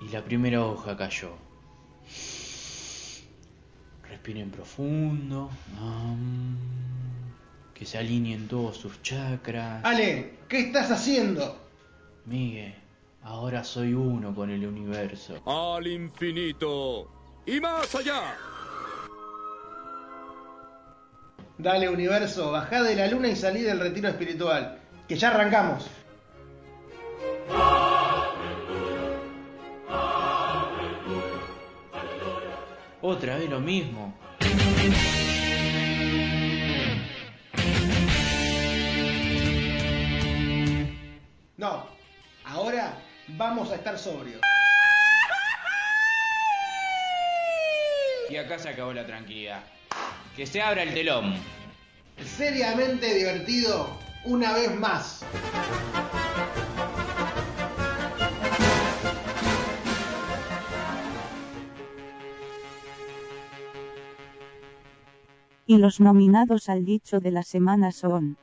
y la primera hoja cayó. Respiren profundo. que se alineen todos sus chakras. Ale, ¿qué estás haciendo? Miguel, ahora soy uno con el universo. Al infinito y más allá. Dale, universo, bajá de la luna y salí del retiro espiritual. Que ya arrancamos. Otra vez lo mismo. No, ahora vamos a estar sobrios. Y acá se acabó la tranquilidad. Que se abra el telón. Seriamente divertido una vez más. Y los nominados al dicho de la semana son.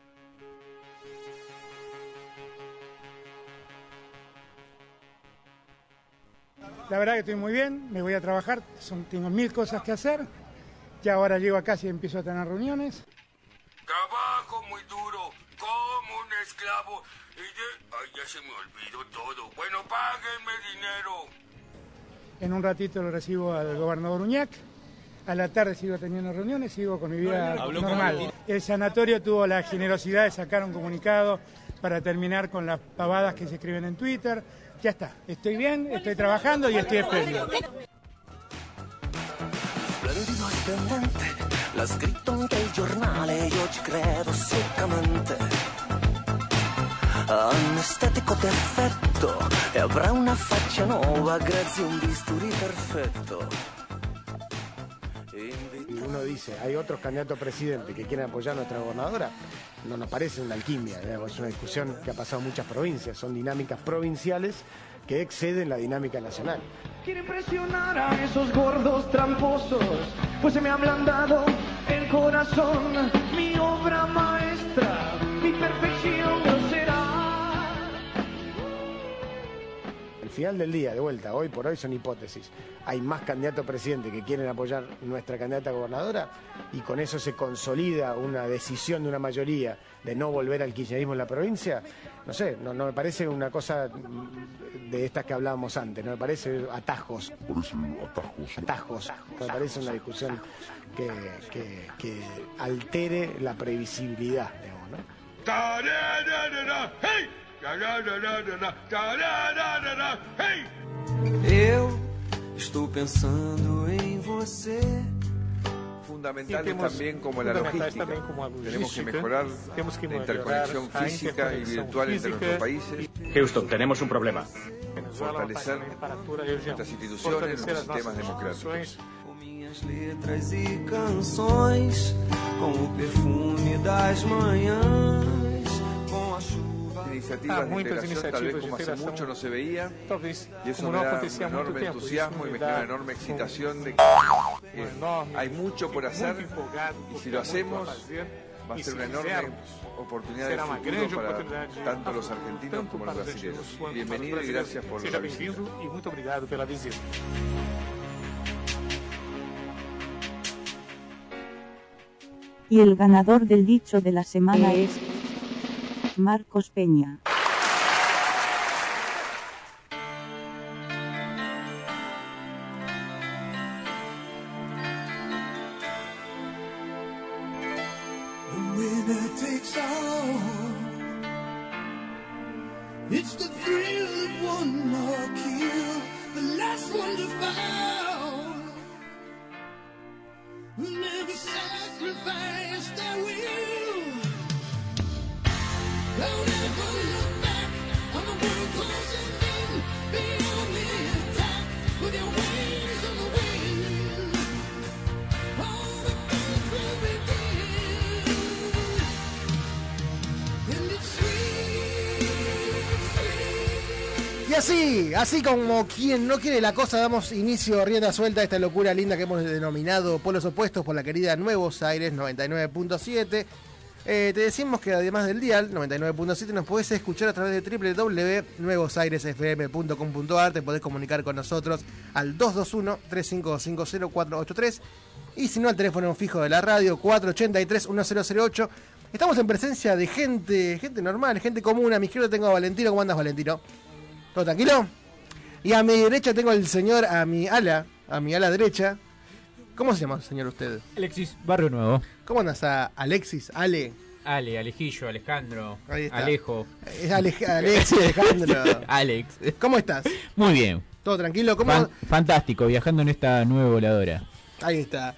La verdad que estoy muy bien, me voy a trabajar, son, tengo mil cosas que hacer. Ya ahora llego a casa y empiezo a tener reuniones. Trabajo muy duro, como un esclavo. Y de... Ay, ya se me olvidó todo. Bueno, páguenme dinero. En un ratito lo recibo al gobernador Uñac. A la tarde sigo teniendo reuniones, sigo con mi vida Habló normal. El sanatorio tuvo la generosidad de sacar un comunicado para terminar con las pavadas que se escriben en Twitter. Ya está, estoy bien, estoy trabajando y estoy espléndido. Splendido e splendente, l'ha scritto anche il giornale, io ci credo seccamente. Ha un estetico perfetto e avrà una faccia nuova grazie a un bisturi perfetto. Y uno dice, hay otros candidatos a presidente que quieren apoyar a nuestra gobernadora, no nos parece una alquimia, es una discusión que ha pasado en muchas provincias, son dinámicas provinciales que exceden la dinámica nacional. Quiere presionar a esos gordos tramposos, pues se me ha ablandado el corazón. Mi obra maestra, mi perfección final del día, de vuelta, hoy por hoy son hipótesis. Hay más candidatos a presidente que quieren apoyar nuestra candidata a gobernadora y con eso se consolida una decisión de una mayoría de no volver al kirchnerismo en la provincia. No sé, no, no me parece una cosa de estas que hablábamos antes, no me parece atajos. atajos. Me parece una discusión que, que- que altere la previsibilidad, digamos, ¿no? Tararara, hey! Tararara, tararara, hey! Eu estou pensando em você. fundamentales Sí, tenemos también como la fundamentales logística. también como la Tenemos que logística. mejorar Tenemos que la mejorar interconexión la física y interconexión virtual entre física nuestros países, Houston, tenemos un problema. fortalecer nuestras instituciones, nuestros sistemas democráticos. Com minhas letras e canções, com o perfume das manhãs, com a chuva. Iniciativas Ah, de muitas integración, tal vez como hace mucho no se veía, y eso me da un enorme entusiasmo y me genera enorme excitación de que eh, hay mucho por hacer y si lo hacemos va a ser se una enorme oportunidad de futuro para tanto los argentinos como los brasileños. Bienvenido y gracias por la e visita. Y el ganador del dicho de la semana es. Marcos Peña. Como quien no quiere la cosa, damos inicio rienda suelta a esta locura linda que hemos denominado Polos Opuestos por la querida Nuevos Aires 99.7. Eh, te decimos que además del dial 99.7 nos podés escuchar a través de www.nuevosairesfm.com.ar, te podés comunicar con nosotros al 221-3550-483 y si no al teléfono fijo de la radio 483-1008. Estamos en presencia de gente, gente normal, gente común. A mi izquierda tengo a Valentino. ¿Cómo andas, Valentino? ¿Todo tranquilo? Y a mi derecha tengo al señor, a mi ala, a mi ala derecha. ¿Cómo se llama, señor, usted? Alexis Barrio Nuevo. ¿Cómo andas a Alexis? Ale. Ale, Alejillo, Alejandro, Ahí está. Alejo. Es Ale- Alexis Alejandro. Alex. ¿Cómo estás? Muy bien. ¿Todo tranquilo? ¿Cómo? Fan- fantástico, viajando en esta nueva voladora. Ahí está.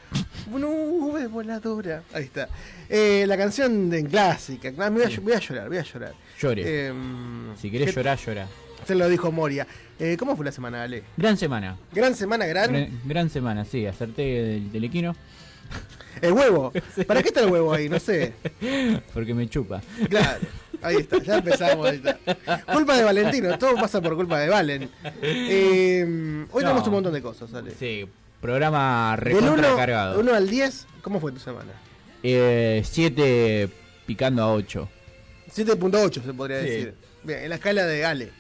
Nube voladora. Ahí está. Eh, la canción de clásica. Me Voy a, voy a llorar, voy a llorar. Llore. Em, si querés ¿qué- llorar, llora. Se lo dijo Moria. Eh, ¿Cómo fue la semana, Ale? Gran semana. Gran semana, gran. Gran, gran semana, sí. Acerté del telequino. El huevo. ¿Para qué está el huevo ahí? No sé. Porque me chupa. Claro. Ahí está, ya empezamos. Ahí está. Culpa de Valentino, todo pasa por culpa de Valen. Eh, hoy No. tenemos un montón de cosas, Ale. Sí, programa Del recontra 1 cargado. al 10, ¿cómo fue tu semana? 7 picando a 8. 7.8 se podría Sí. decir. Bien, en la escala de Ale.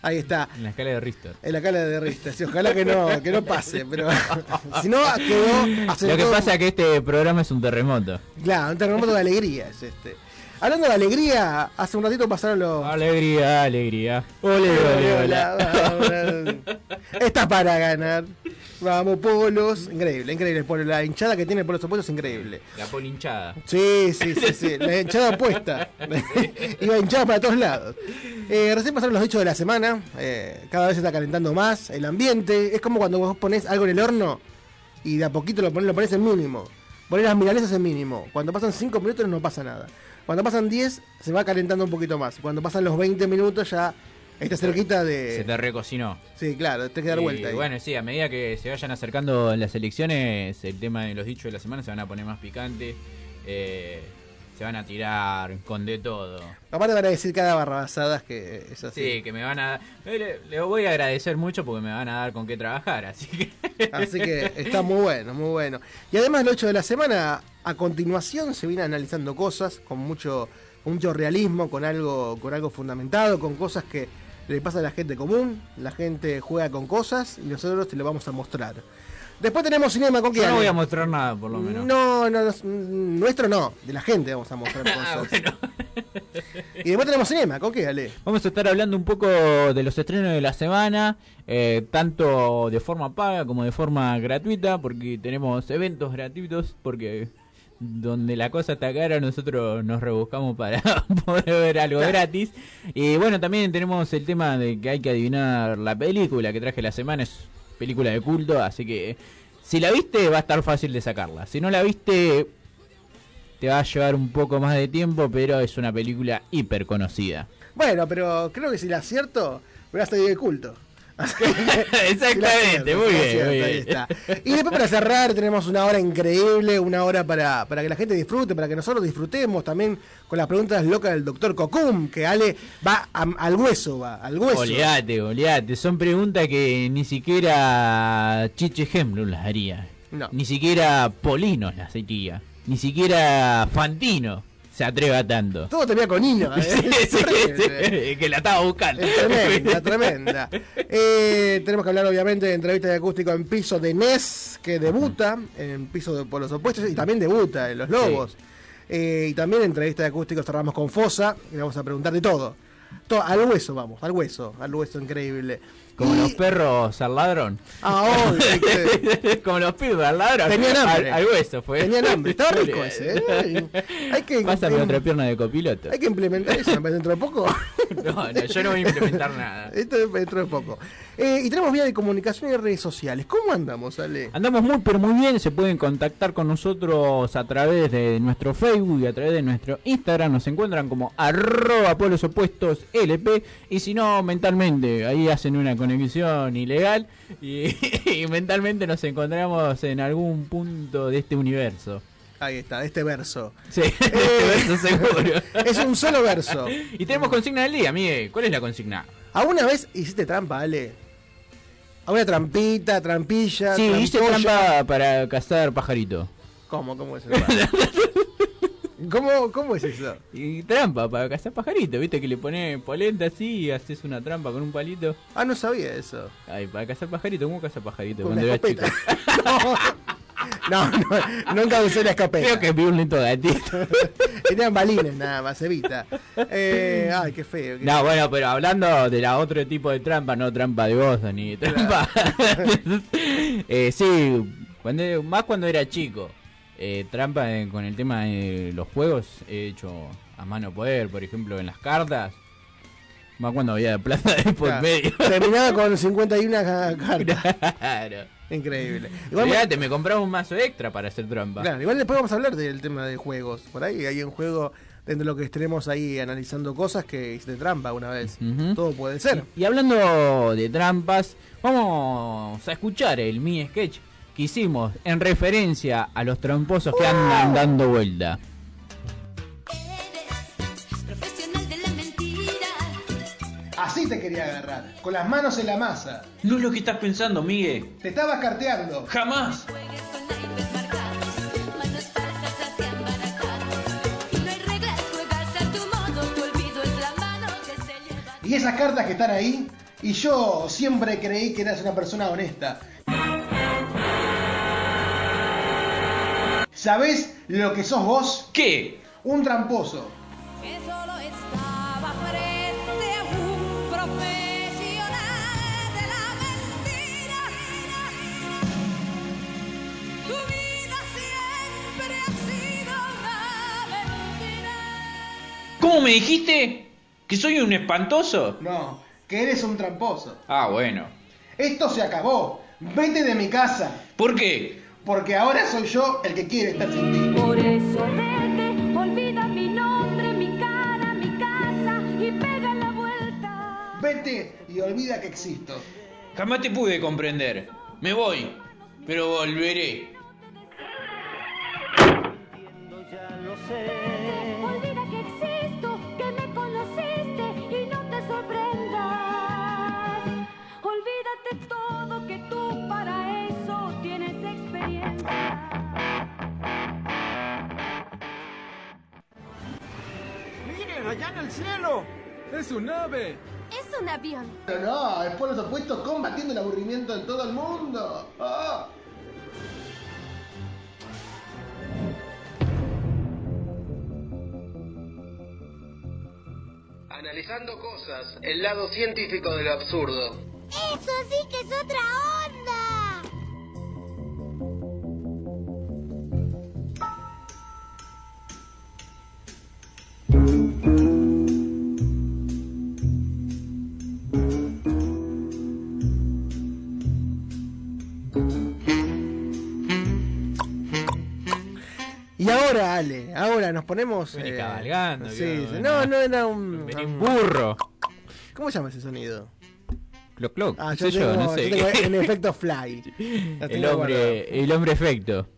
Ahí está. En la escala de Richter. En la escala de Richter. Sí, ojalá que no, que no pase, pero si no quedó Lo que todo- pasa es que este programa es un terremoto. Claro, un terremoto de alegría es este. Hablando de alegría, hace un ratito pasaron los. Alegría, alegría. Ole, ole, ole. Está para ganar. Vamos, polos. Increíble, increíble. Por la hinchada que tiene por los opuestos, increíble. La polinchada. Sí, sí, sí, sí. La hinchada opuesta. Iba hinchada para todos lados. Eh, recién pasaron los hechos de la semana. Eh, cada vez se está calentando más el ambiente. Es como cuando vos pones algo en el horno y de a poquito lo pones, lo pones en mínimo. Pones las milanesas en mínimo. Cuando pasan 5 minutos no pasa nada. Cuando pasan 10 se va calentando un poquito más. Cuando pasan los 20 minutos ya está cerquita de... Se te recocinó. Sí, claro, tenés que dar Y, vuelta ahí. Bueno, sí, a medida que se vayan acercando las elecciones, el tema de los dichos de la semana se van a poner más picantes. eh, se van a tirar con de todo. Aparte van a decir cada barrabasadas que es así. Sí, que me van a... eh, Le, le voy a agradecer mucho porque me van a dar con qué trabajar, así que... Así que está muy bueno, muy bueno. Y además el 8 de la semana, a continuación se viene analizando cosas con mucho, con mucho realismo, con algo, con algo fundamentado, con cosas que le pasa a la gente común. La gente juega con cosas y nosotros te lo vamos a mostrar. Después tenemos cinema con Yo no voy a mostrar nada, por lo menos. No, no, no, nuestro no, de la gente vamos a mostrar Ah, cosas. Y después tenemos cinema, ¿con qué, Ale? Vamos a estar hablando un poco de los estrenos de la semana, eh, tanto de forma paga como de forma gratuita, porque tenemos eventos gratuitos, porque donde la cosa está cara nosotros nos rebuscamos para poder ver algo gratis. Y bueno, también tenemos el tema de que hay que adivinar la película que traje la semana, es película de culto, así que si la viste va a estar fácil de sacarla. Si no la viste te va a llevar un poco más de tiempo, pero es una película hiper conocida. Bueno, pero creo que si la acierto, voy a salir de culto. Exactamente, muy bien, ahí está. Y después para cerrar tenemos una hora increíble, una hora para, para que la gente disfrute, para que nosotros disfrutemos también con las preguntas locas del doctor Cocum, que Ale va a- al hueso, va, al hueso. Oleate, oleate. Son preguntas que ni siquiera Chiche Hemblum las haría. No. Ni siquiera Polinos las haría. Ni siquiera Fantino se atreve a tanto. Todo termina con Ino, ¿eh? Sí, Es sí, terrible. sí, que la estaba buscando. Es tremenda, tremenda. Eh, tenemos que hablar obviamente de entrevista de acústico en piso de Nes, que debuta en piso de por los opuestos y también debuta en Los Lobos. Eh, y también entrevista de acústico cerramos con Fosa y le vamos a preguntar de todo. todo. Al hueso vamos, al hueso, al hueso increíble. Como Y- los perros al ladrón. Ah, obvio, Como los perros al ladrón. Tenían hambre. Al, al hueso fue. Tenían hambre, estaba rico ese. ¿eh? Hay que, Pásame otra pierna de copiloto. hay que implementar eso, dentro de poco. No, no, yo no voy a implementar nada. Esto es dentro de poco. Eh, y tenemos vía de comunicación y redes sociales. ¿Cómo andamos, Ale? Andamos muy pero muy bien, se pueden contactar con nosotros a través de nuestro Facebook y a través de nuestro Instagram, nos encuentran como arroba opuestos LP y si no mentalmente, ahí hacen una conexión ilegal y, y mentalmente nos encontramos en algún punto de este universo. Ahí está, este verso. Sí, este verso seguro. Es un solo verso. Y tenemos consigna del día, Miguel, ¿cuál es la consigna? ¿Alguna vez hiciste trampa, Ale? ¿Alguna trampita, trampilla? Sí, hice trampolla? trampa para cazar pajarito. ¿Cómo? ¿Cómo es el ¿Cómo, ¿Cómo es eso? Y trampa para cazar pajaritos, ¿viste? Que le pones polenta así y haces una trampa con un palito. Ah, no sabía eso. Ay, para cazar pajaritos, ¿cómo cazar pajaritos? Cuando una era chico. No, no, nunca usé la escopeta. Creo que vi un lento gatito. Tenían balines nada más, evita. Eh, ay, qué feo. qué No, bueno, pero hablando de la otro tipo de trampa, no trampa de gozo ni trampa. eh, sí, cuando, más cuando era chico. Eh, trampa eh, con el tema de los juegos he hecho a mano poder, por ejemplo, en las cartas. Más cuando había plata de por Claro. medio. Terminaba con 51 ca- cartas. Claro. Increíble. Igual, Fíjate, me compraba un mazo extra para hacer trampa. claro, igual después vamos a hablar del tema de juegos. Por ahí hay un juego dentro de lo que estaremos ahí analizando cosas que hice de trampa una vez. Todo puede ser. Y hablando de trampas, vamos a escuchar el mini sketch que hicimos en referencia a los tramposos que andan dando vuelta. Así te quería agarrar, con las manos en la masa. No es lo que estás pensando, Miguel. Te estabas carteando. Jamás. Y esas cartas que están ahí, y yo siempre creí que eras una persona honesta. ¿Sabés lo que sos vos? ¿Qué? Un tramposo. Que solo estaba frente a un profesional de la mentira. Tu vida siempre ha sido una mentira. ¿Cómo me dijiste? ¿Que soy un espantoso? No, que eres un tramposo. Ah, bueno. Esto se acabó. Vete de mi casa. ¿Por qué? Porque ahora soy yo el que quiere estar sin ti. Por eso vete, olvida mi nombre, mi cara, mi casa y pega la vuelta. Vete y olvida que existo. Jamás te pude comprender. Me voy, pero volveré. Olvida que allá en el cielo! ¡Es un ave! Es un avión. Pero no, es por los opuestos combatiendo el aburrimiento de todo el mundo. Ah. Analizando cosas, el lado científico de lo absurdo. Eso sí que es otra onda. Ahora nos ponemos. Vení eh, cabalgando, Sí. No, no era un. Un- burro. ¿Cómo se llama ese sonido? Cloc, cloc. Ah, yo tengo, yo, no sé. yo tengo en efecto fly. La el hombre, el hombre efecto.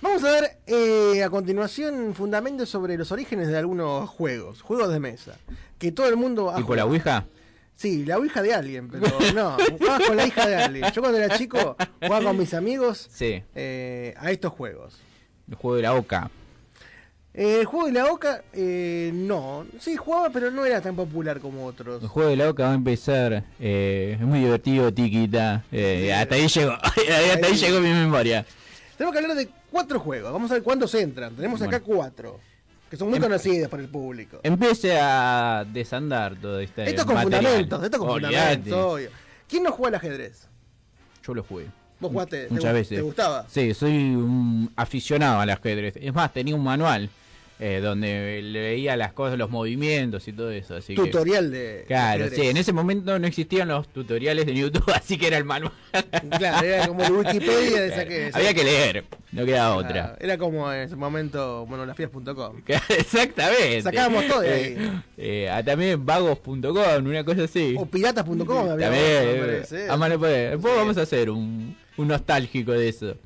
Vamos a ver eh, a continuación fundamentos sobre los orígenes de algunos juegos, juegos de mesa. Que todo el mundo ha Tipo la jugado. Ouija. Sí, la hija de alguien, pero no, jugabas con la hija de alguien. Yo cuando era chico jugaba con mis amigos Sí, eh, a estos juegos. el juego de la oca. Eh, el juego de la Oca, eh, no. Sí, jugaba, pero no era tan popular como otros. El juego de la oca va a empezar. eh, es muy divertido, tiquita. Eh, hasta ahí llegó. hasta ahí llegó mi memoria. Tenemos que hablar de cuatro juegos. Vamos a ver cuántos entran. Tenemos acá cuatro. Que son muy Em- conocidos por el público. Empiece a desandar todo este Esto con material. fundamentos, esto con fundamentos, obvio. ¿Quién no juega al ajedrez? Yo lo jugué. ¿Vos jugaste? ¿Te Muchas veces. ¿Te gustaba? Sí, soy un aficionado al ajedrez. Es más, tenía un manual eh, donde leía las cosas, los movimientos y todo eso. Así que- Tutorial de. Claro, de sí, en ese momento no existían los tutoriales de YouTube, así que era el manual. Claro, era como el Wikipedia de esa que. Había que leer, no quedaba Claro, otra. Era como en ese momento, bueno, lafías.com. Exactamente. Sacábamos todo de ahí. Eh, ah, también vagos.com, una cosa así. O piratas.com había También, eh, a mano. Después vamos a hacer un, un nostálgico de eso.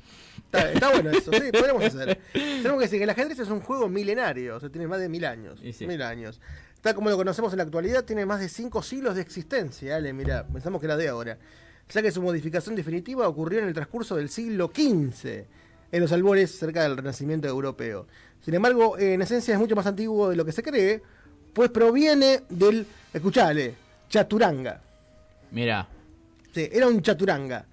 Está, está bueno eso, sí, podríamos hacer. Tenemos que decir que el ajedrez es un juego milenario, o sea, tiene más de mil años. Sí. Mil años. Tal como lo conocemos en la actualidad, tiene más de cinco siglos de existencia. Ale, mira, pensamos que era de ahora. Ya que su modificación definitiva ocurrió en el transcurso del siglo XV. en los albores cerca del Renacimiento europeo. Sin embargo, en esencia es mucho más antiguo de lo que se cree, pues proviene del, escuchale, chaturanga. Mira, Sí, era un chaturanga.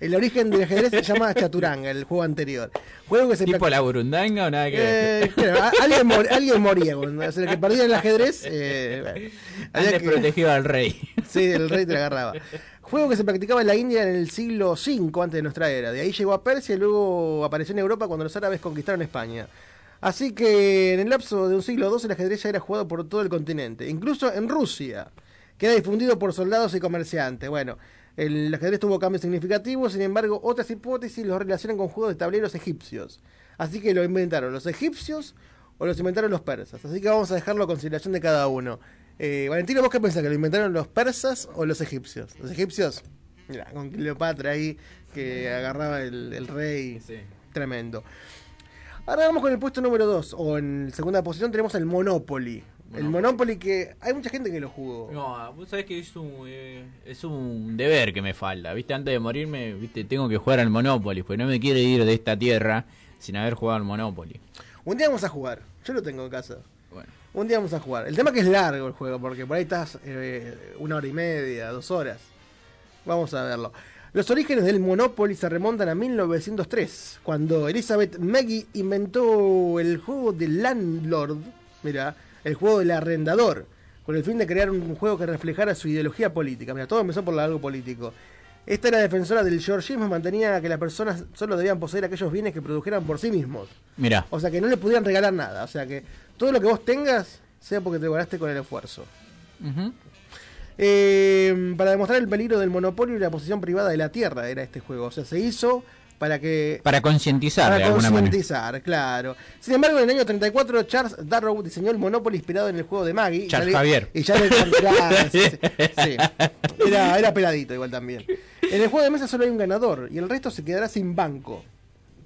El origen del ajedrez se llama chaturanga, el juego anterior. Juego que se tipo la burundanga o nada que ver. Eh, alguien, mor- alguien moría cuando o sea, el que perdía el ajedrez. Eh, bueno, había que- protegido al rey. Sí, el rey te la agarraba. Juego que se practicaba en la India en el siglo V antes de nuestra era. De ahí llegó a Persia y luego apareció en Europa cuando los árabes conquistaron España. Así que en el lapso de un siglo dos el ajedrez ya era jugado por todo el continente, incluso en Rusia. Queda difundido por soldados y comerciantes. Bueno, el ajedrez tuvo cambios significativos, sin embargo, otras hipótesis lo relacionan con juegos de tableros egipcios. Así que lo inventaron los egipcios o los inventaron los persas. Así que vamos a dejarlo a consideración de cada uno. Eh, Valentino, ¿vos qué pensás? ¿Que lo inventaron los persas o los egipcios? ¿Los egipcios? Mira, con Cleopatra ahí que agarraba el, el rey. Tremendo. Ahora vamos con el puesto número 2, o en segunda posición tenemos el Monopoly. El Monopoly que hay mucha gente que lo jugó. No, vos sabés que es un, eh, es un deber que me falta, ¿viste? Antes de morirme, ¿viste? Tengo que jugar al Monopoly, porque no me quiero ir de esta tierra sin haber jugado al Monopoly. Un día vamos a jugar. Yo lo tengo en casa. Bueno. Un día vamos a jugar. El tema que es largo el juego, porque por ahí estás eh, una hora y media, dos horas. Vamos a verlo. Los orígenes del Monopoly se remontan a 1903, cuando Elizabeth Maggie inventó el juego de Landlord, mira, el juego del arrendador, con el fin de crear un juego que reflejara su ideología política. Mira, todo empezó por algo político. Esta era defensora del georgismo mantenía que las personas solo debían poseer aquellos bienes que produjeran por sí mismos. Mira, O sea, que no le pudieran regalar nada. O sea, que todo lo que vos tengas sea porque te ganaste con el esfuerzo. Eh, para demostrar el peligro del monopolio y la posición privada de la tierra era este juego. O sea, se hizo para que... para concientizar de Para concientizar, claro. Sin embargo, en el año 34 Charles Darrow diseñó el Monopoly inspirado en el juego de Maggie. Y Charles ya le- Javier. Y ya le claro, sí, sí, sí. Era, era peladito igual también. En el juego de mesa solo hay un ganador y el resto se quedará sin banco.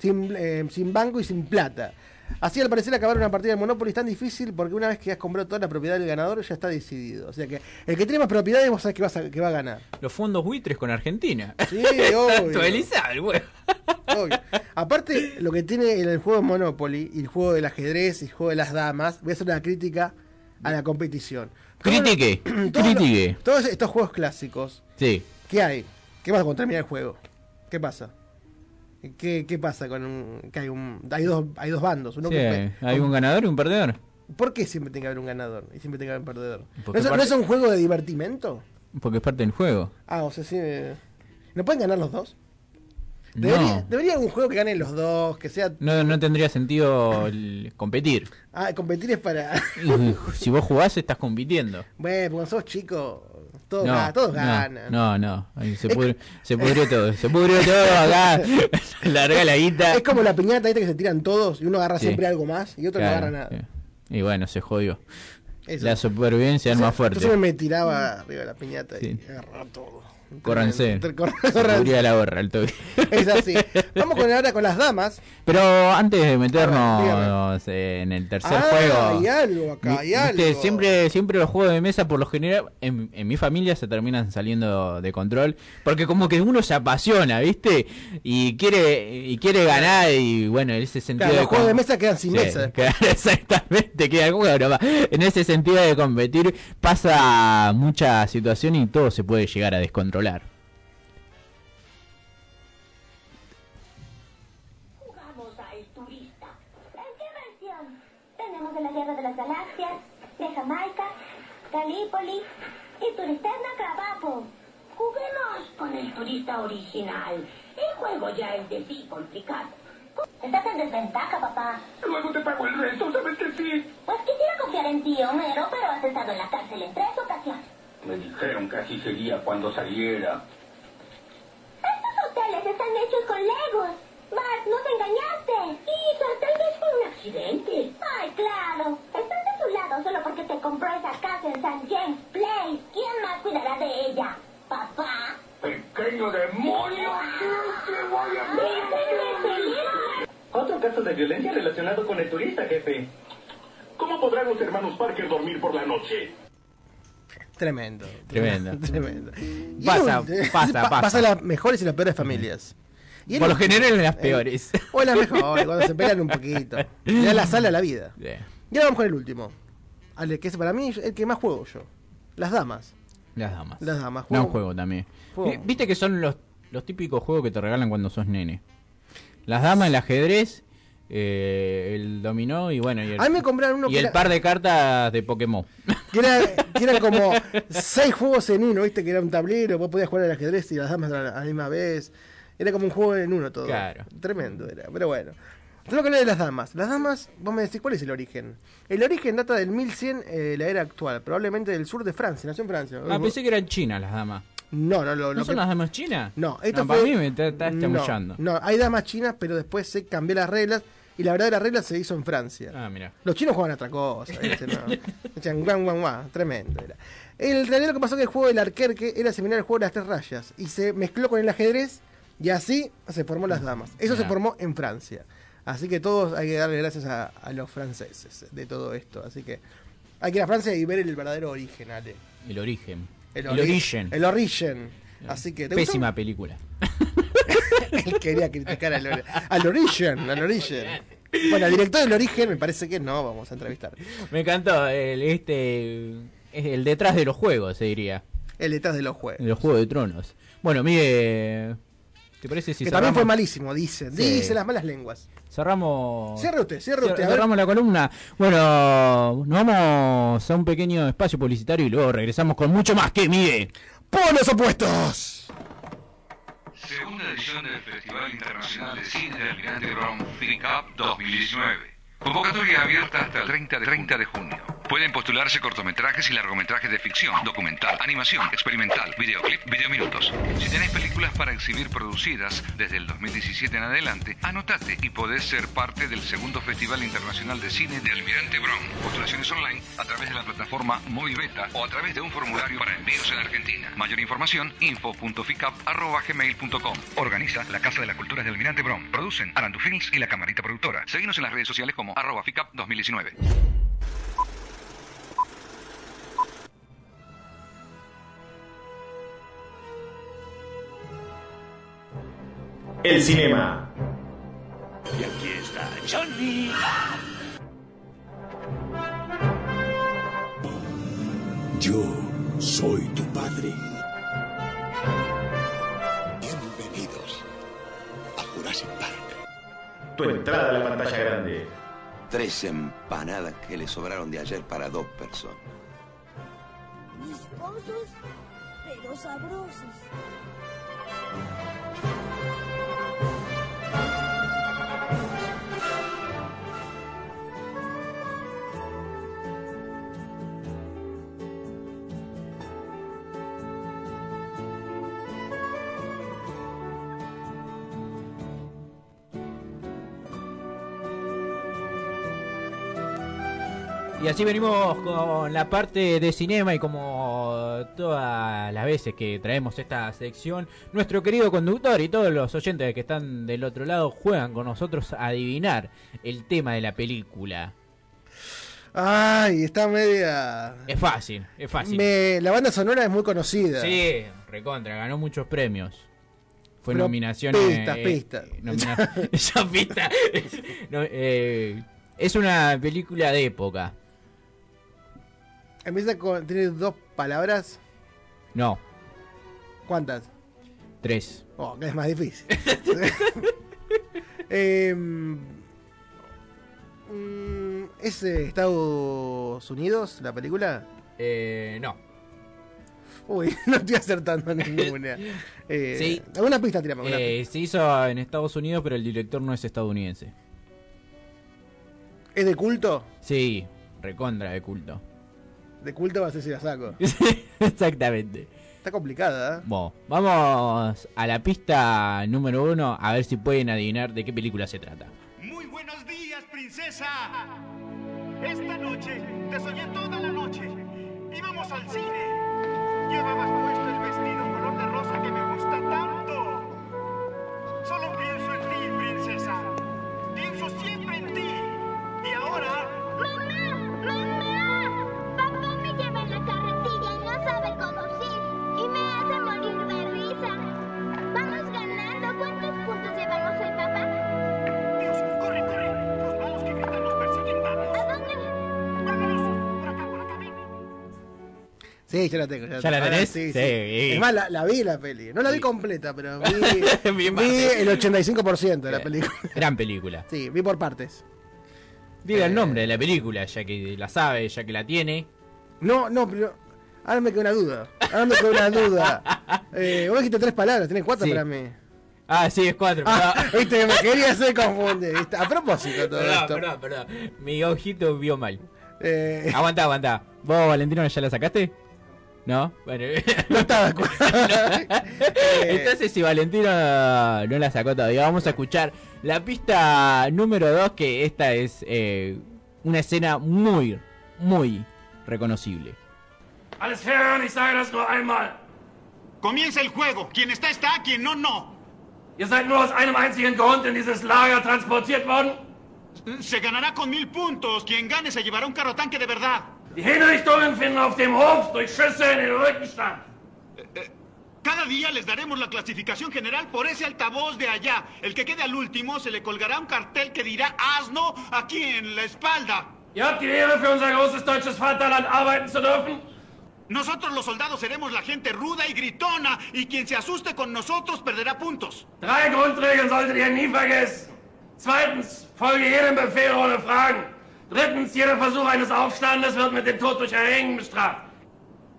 Sin, eh, sin banco y sin plata. Así al parecer acabar una partida de Monopoly es tan difícil porque una vez que has comprado toda la propiedad del ganador ya está decidido. O sea que el que tiene más propiedades vos sabés que, vas a- que va a ganar. Los fondos buitres con Argentina. Sí, obvio. El huevo. Obvio. Aparte, lo que tiene en el juego de Monopoly y el juego del ajedrez y el juego de las damas, voy a hacer una crítica a la competición. Critique, critique. Todos estos juegos clásicos, Sí. ¿qué hay? ¿Qué pasa cuando termina el juego? ¿Qué pasa? ¿Qué, qué pasa con un, que hay un hay dos hay dos bandos? Uno Sí, que hay un ganador y un perdedor. ¿Por qué siempre tiene que haber un ganador y siempre tiene que haber un perdedor? ¿No es, no parte- es un juego de divertimento? Porque es parte del juego. Ah, o sea, sí. eh, ¿No pueden ganar los dos? Debería, No, debería haber un juego que ganen los dos, que sea. no, no tendría sentido el competir. Ah, competir es para. Si vos jugás, estás compitiendo. Bueno, cuando sos chico, todos, no, ga- todos no, ganan. No, no, se, pudrió, se pudrió todo. Se pudrió todo acá. Larga la guita. Es como la piñata que se tiran todos y uno agarra Sí. siempre algo más y otro Claro, no agarra nada. sí. Y bueno, se jodió. Eso. La supervivencia es más fuerte. Entonces me tiraba arriba de la piñata Sí. y agarraba todo. Córranse. Te- cor- Se córranse. pudría la borra el toque. Es así. Vamos con ahora con las damas. Pero antes de meternos en el tercer Ah, juego. hay algo acá, hay viste, algo. Siempre, siempre los juegos de mesa, por lo general, en, en mi familia se terminan saliendo de control. Porque como que uno se apasiona, ¿viste? Y quiere, y quiere ganar, y bueno, en ese sentido. Claro, los juegos de mesa quedan sin Sí, mesa. claro, exactamente, queda el juego nomás. En ese sentido de competir, pasa mucha situación y todo se puede llegar a descontrolar. Jugamos a El Turista. ¿En qué versión? Tenemos de la Guerra de las Galaxias, de Jamaica, Galípoli y Turisterna Crabapo. Juguemos con el turista original. El juego ya es de sí complicado. Estás en desventaja, papá. Luego te pago el resto, ¿sabes que sí? Pues quisiera confiar en ti, Homero, pero has estado en la cárcel en tres ocasiones. Me dijeron que así sería cuando saliera. Estos hoteles están hechos con legos. Bart, nos engañaste. Isa, tal vez fue un accidente. Ay, claro. Estás de su lado solo porque te compró esa casa en St. James Place. ¿Quién más cuidará de ella? ¿Papá? ¡Pequeño demonio! ¿Qué te voy a? Otro caso de violencia relacionado con el turista, jefe. ¿Cómo podrán los hermanos Parker dormir por la noche? Tremendo. Tremendo. Tremendo. Pasa, pasa, pa- pasa. Pasa las mejores y las peores familias. Y Por lo general en las eh, peores. O en las mejores, cuando se pelean un poquito. Le da la sala a la vida. Bien. Y ahora vamos con el último. Ale, que es para mí el que más juego yo. Las damas. Las damas. Las damas. Juego también. Juego. Vi- Viste que son los, los típicos juegos que te regalan cuando sos nene. Las damas, el ajedrez, eh, el dominó y bueno, y el, A mí me compraron uno y que el era- par de cartas de Pokémon. Que, era, como seis juegos en uno, ¿viste? Que era un tablero, vos podías jugar al ajedrez y las damas a la, a la misma vez. Era como un juego en uno todo. Claro. Tremendo era, pero bueno. Tengo que hablar de las damas. Las damas, vos me decís, ¿cuál es el origen? El origen data del 1100, eh, la era actual, probablemente del sur de Francia, nació en Francia. Ah, pensé que eran chinas las damas. No, no, lo, ¿No lo son que- las damas chinas? No, esto No, fue... para mí me está, está no, hay damas chinas, pero después se cambió las reglas y la verdadera regla se hizo en Francia. Ah, mira. Los chinos jugaban a otra cosa, ¿viste? No. Decían guan, guan, guan, tremendo era. En realidad lo que pasó es que el juego del arquerque era similar al juego de las tres rayas y se mezcló con el ajedrez y así se formó las damas. Eso se Mirá. formó en Francia. Así que todos hay que darle gracias a, a los franceses de todo esto. Así que hay que ir a Francia y ver el verdadero origen, Ale. El origen. El, El, ori- origen. El origen. Así que ¿te gustó? Pésima película. Él quería criticar al, al origen, al origen. Bueno, al director del origen me parece que no vamos a entrevistar. Me encantó el, este es el detrás de los juegos, se diría. El detrás de los juegos. Los Juegos de Tronos. Bueno, mire, ¿te parece si que también fue malísimo, dicen. Sí. Dicen las malas lenguas. cerramos Cierre usted, cierre usted. cerramos la columna. Bueno, nos vamos a un pequeño espacio publicitario y luego regresamos con mucho más que mide. ¡Polos opuestos! Segunda edición del Festival Internacional de Cine de Almirante Brown Pick Up 2019. Convocatoria abierta hasta el 30 de, 30 de junio. Pueden postularse cortometrajes y largometrajes de ficción, documental, animación, experimental, videoclip, videominutos. Si tenés películas para exhibir producidas desde el 2017 en adelante, anotate y podés ser parte del segundo Festival Internacional de Cine de Almirante Brown. Postulaciones online a través de la plataforma Movibeta o a través de un formulario para envíos en Argentina. Mayor información, info.ficap.gmail.com. Organiza la Casa de la Cultura de Almirante Brown. Producen Arandu Films y la Camarita Productora. Seguinos en las redes sociales como arroba ficap 2019. El cinema. Y aquí está Johnny. Yo soy tu padre. Bienvenidos a Jurassic Park. Tu entrada a la pantalla grande. Tres empanadas que le sobraron de ayer para dos personas. Viscosos, pero sabrosos. Y así venimos con la parte de cinema y como todas las veces que traemos esta sección, nuestro querido conductor y todos los oyentes que están del otro lado juegan con nosotros a adivinar el tema de la película. Ay, está media. Es fácil, es fácil. Me- La banda sonora es muy conocida. Sí, recontra, ganó muchos premios. Fue Pero nominación. pistas, eh, pistas. nomina- Esa pista. No, eh, es una película de época. Empieza con. Tiene dos palabras. No, ¿Cuántas? tres. Oh, que es más difícil. Em, mm, ¿Es de Estados Unidos la película? Eh, no. Uy, no estoy acertando ninguna. Eh, Sí. ¿Alguna pista alguna Eh, se hizo en Estados Unidos, pero el director no es estadounidense. ¿Es de culto? Sí, recontra de culto. De culto va a ser si la saco. Exactamente. Está complicada, ¿eh? Bueno, vamos a la pista número uno a ver si pueden adivinar de qué película se trata. Muy buenos días, princesa. Esta noche te soñé toda Sí, ya la tengo. Ya, ¿Ya la Ah, tenés? Sí, sí. Sí. Es más, la, la vi la peli. No la vi completa, pero vi, vi el 85% de la película. Gran película. Sí, vi por partes. Diga Eh. el nombre de la película, ya que la sabe, ya que la tiene. No, no, pero. Ahora me quedó una duda. Ahora me quedó una duda. Eh, vos dijiste tres palabras, tenés cuatro Sí. para mí. Ah, sí, es cuatro. Ah, viste, me quería hacer confundir. ¿viste? A propósito todo Perdón, esto. perdón, perdón. Mi ojito vio mal. Eh, Aguanta, aguanta. ¿Vos, Valentino, ya la sacaste? ¿No? Bueno. no estaba de acuerdo. Entonces, si Valentino no la sacó todavía, vamos a escuchar la pista número 2, que esta es eh, una escena muy, muy reconocible. Alles ich sage das nur einmal. Comienza el juego. Quien está, está, quien no, no. Ihr seid nur aus einem einzigen Grund in dieses Lager transportiert worden? Se ganará con mil puntos. Quien gane se llevará un carro tanque de verdad. Die Hinrichtungen finden auf dem Hof durch Schüsse in den Rücken statt. Cada día les daremos la clasificación general por ese altavoz de allá. El que quede al último se le colgará un cartel que dirá asno aquí en la espalda. Ihr habt die Ehre, für unser großes deutsches Vaterland arbeiten zu dürfen. Nosotros los soldados seremos la gente ruda y gritona y quien se asuste con nosotros perderá puntos. Drei Grundregeln solltet ihr nie vergessen. Zweitens, folge jedem Befehl ohne Fragen. Drittens, jeder Versuch eines Aufstandes wird mit dem Tod durch Erhängen bestraft.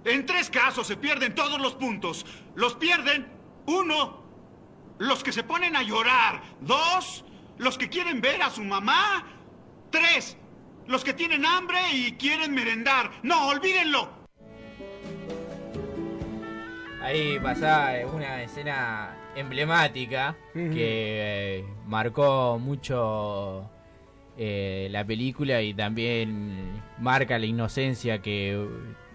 En tres casos se pierden todos los puntos. Los pierden, uno, los que se ponen a llorar. Dos, los que quieren ver a su mamá. Tres, los que tienen hambre y quieren merendar. No, olvídenlo. Ahí pasaba eh, una escena emblemática que eh, marcó mucho eh, la película y también marca la inocencia que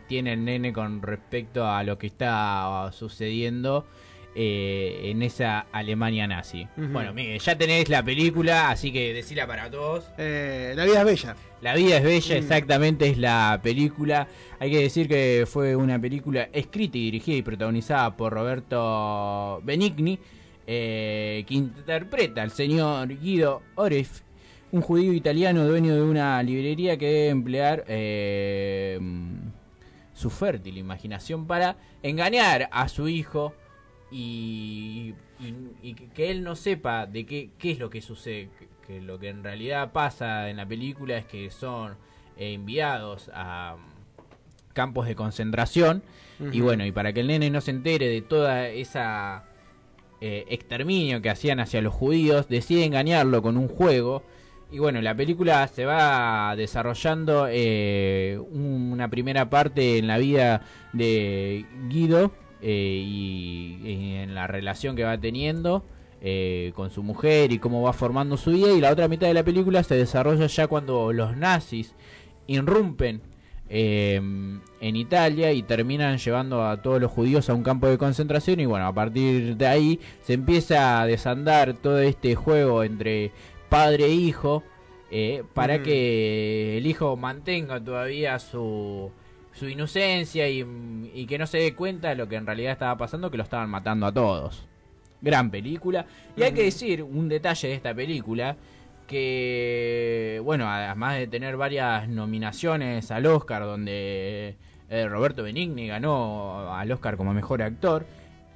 tiene el nene con respecto a lo que está sucediendo eh, en esa Alemania nazi. Bueno, Miguel, ya tenés la película, así que decila para todos. Eh, la vida es bella. La vida es bella, Mm. exactamente es la película. Hay que decir que fue una película escrita y dirigida y protagonizada por Roberto Benigni, eh, que interpreta al señor Guido Oref, un judío italiano dueño de una librería que debe emplear eh, su fértil imaginación para engañar a su hijo y, y- y que- él no sepa de qué, qué es lo que sucede, que, que lo que en realidad pasa en la película es que son eh, enviados a campos de concentración y bueno, y para que el nene no se entere de toda esa eh, exterminio que hacían hacia los judíos, decide engañarlo con un juego. Y bueno, la película se va desarrollando eh, un- una primera parte en la vida de Guido eh, y, y en la relación que va teniendo eh, con su mujer y cómo va formando su vida. Y la otra mitad de la película se desarrolla ya cuando los nazis irrumpen eh, en Italia y terminan llevando a todos los judíos a un campo de concentración y bueno, a partir de ahí se empieza a desandar todo este juego entre padre e hijo eh, para Ujú. que el hijo mantenga todavía su, su inocencia y, y que no se dé cuenta de lo que en realidad estaba pasando, que lo estaban matando a todos. Gran película. Y hay que decir un detalle de esta película que, bueno, además de tener varias nominaciones al Oscar, donde eh, Roberto Benigni ganó al Oscar como mejor actor,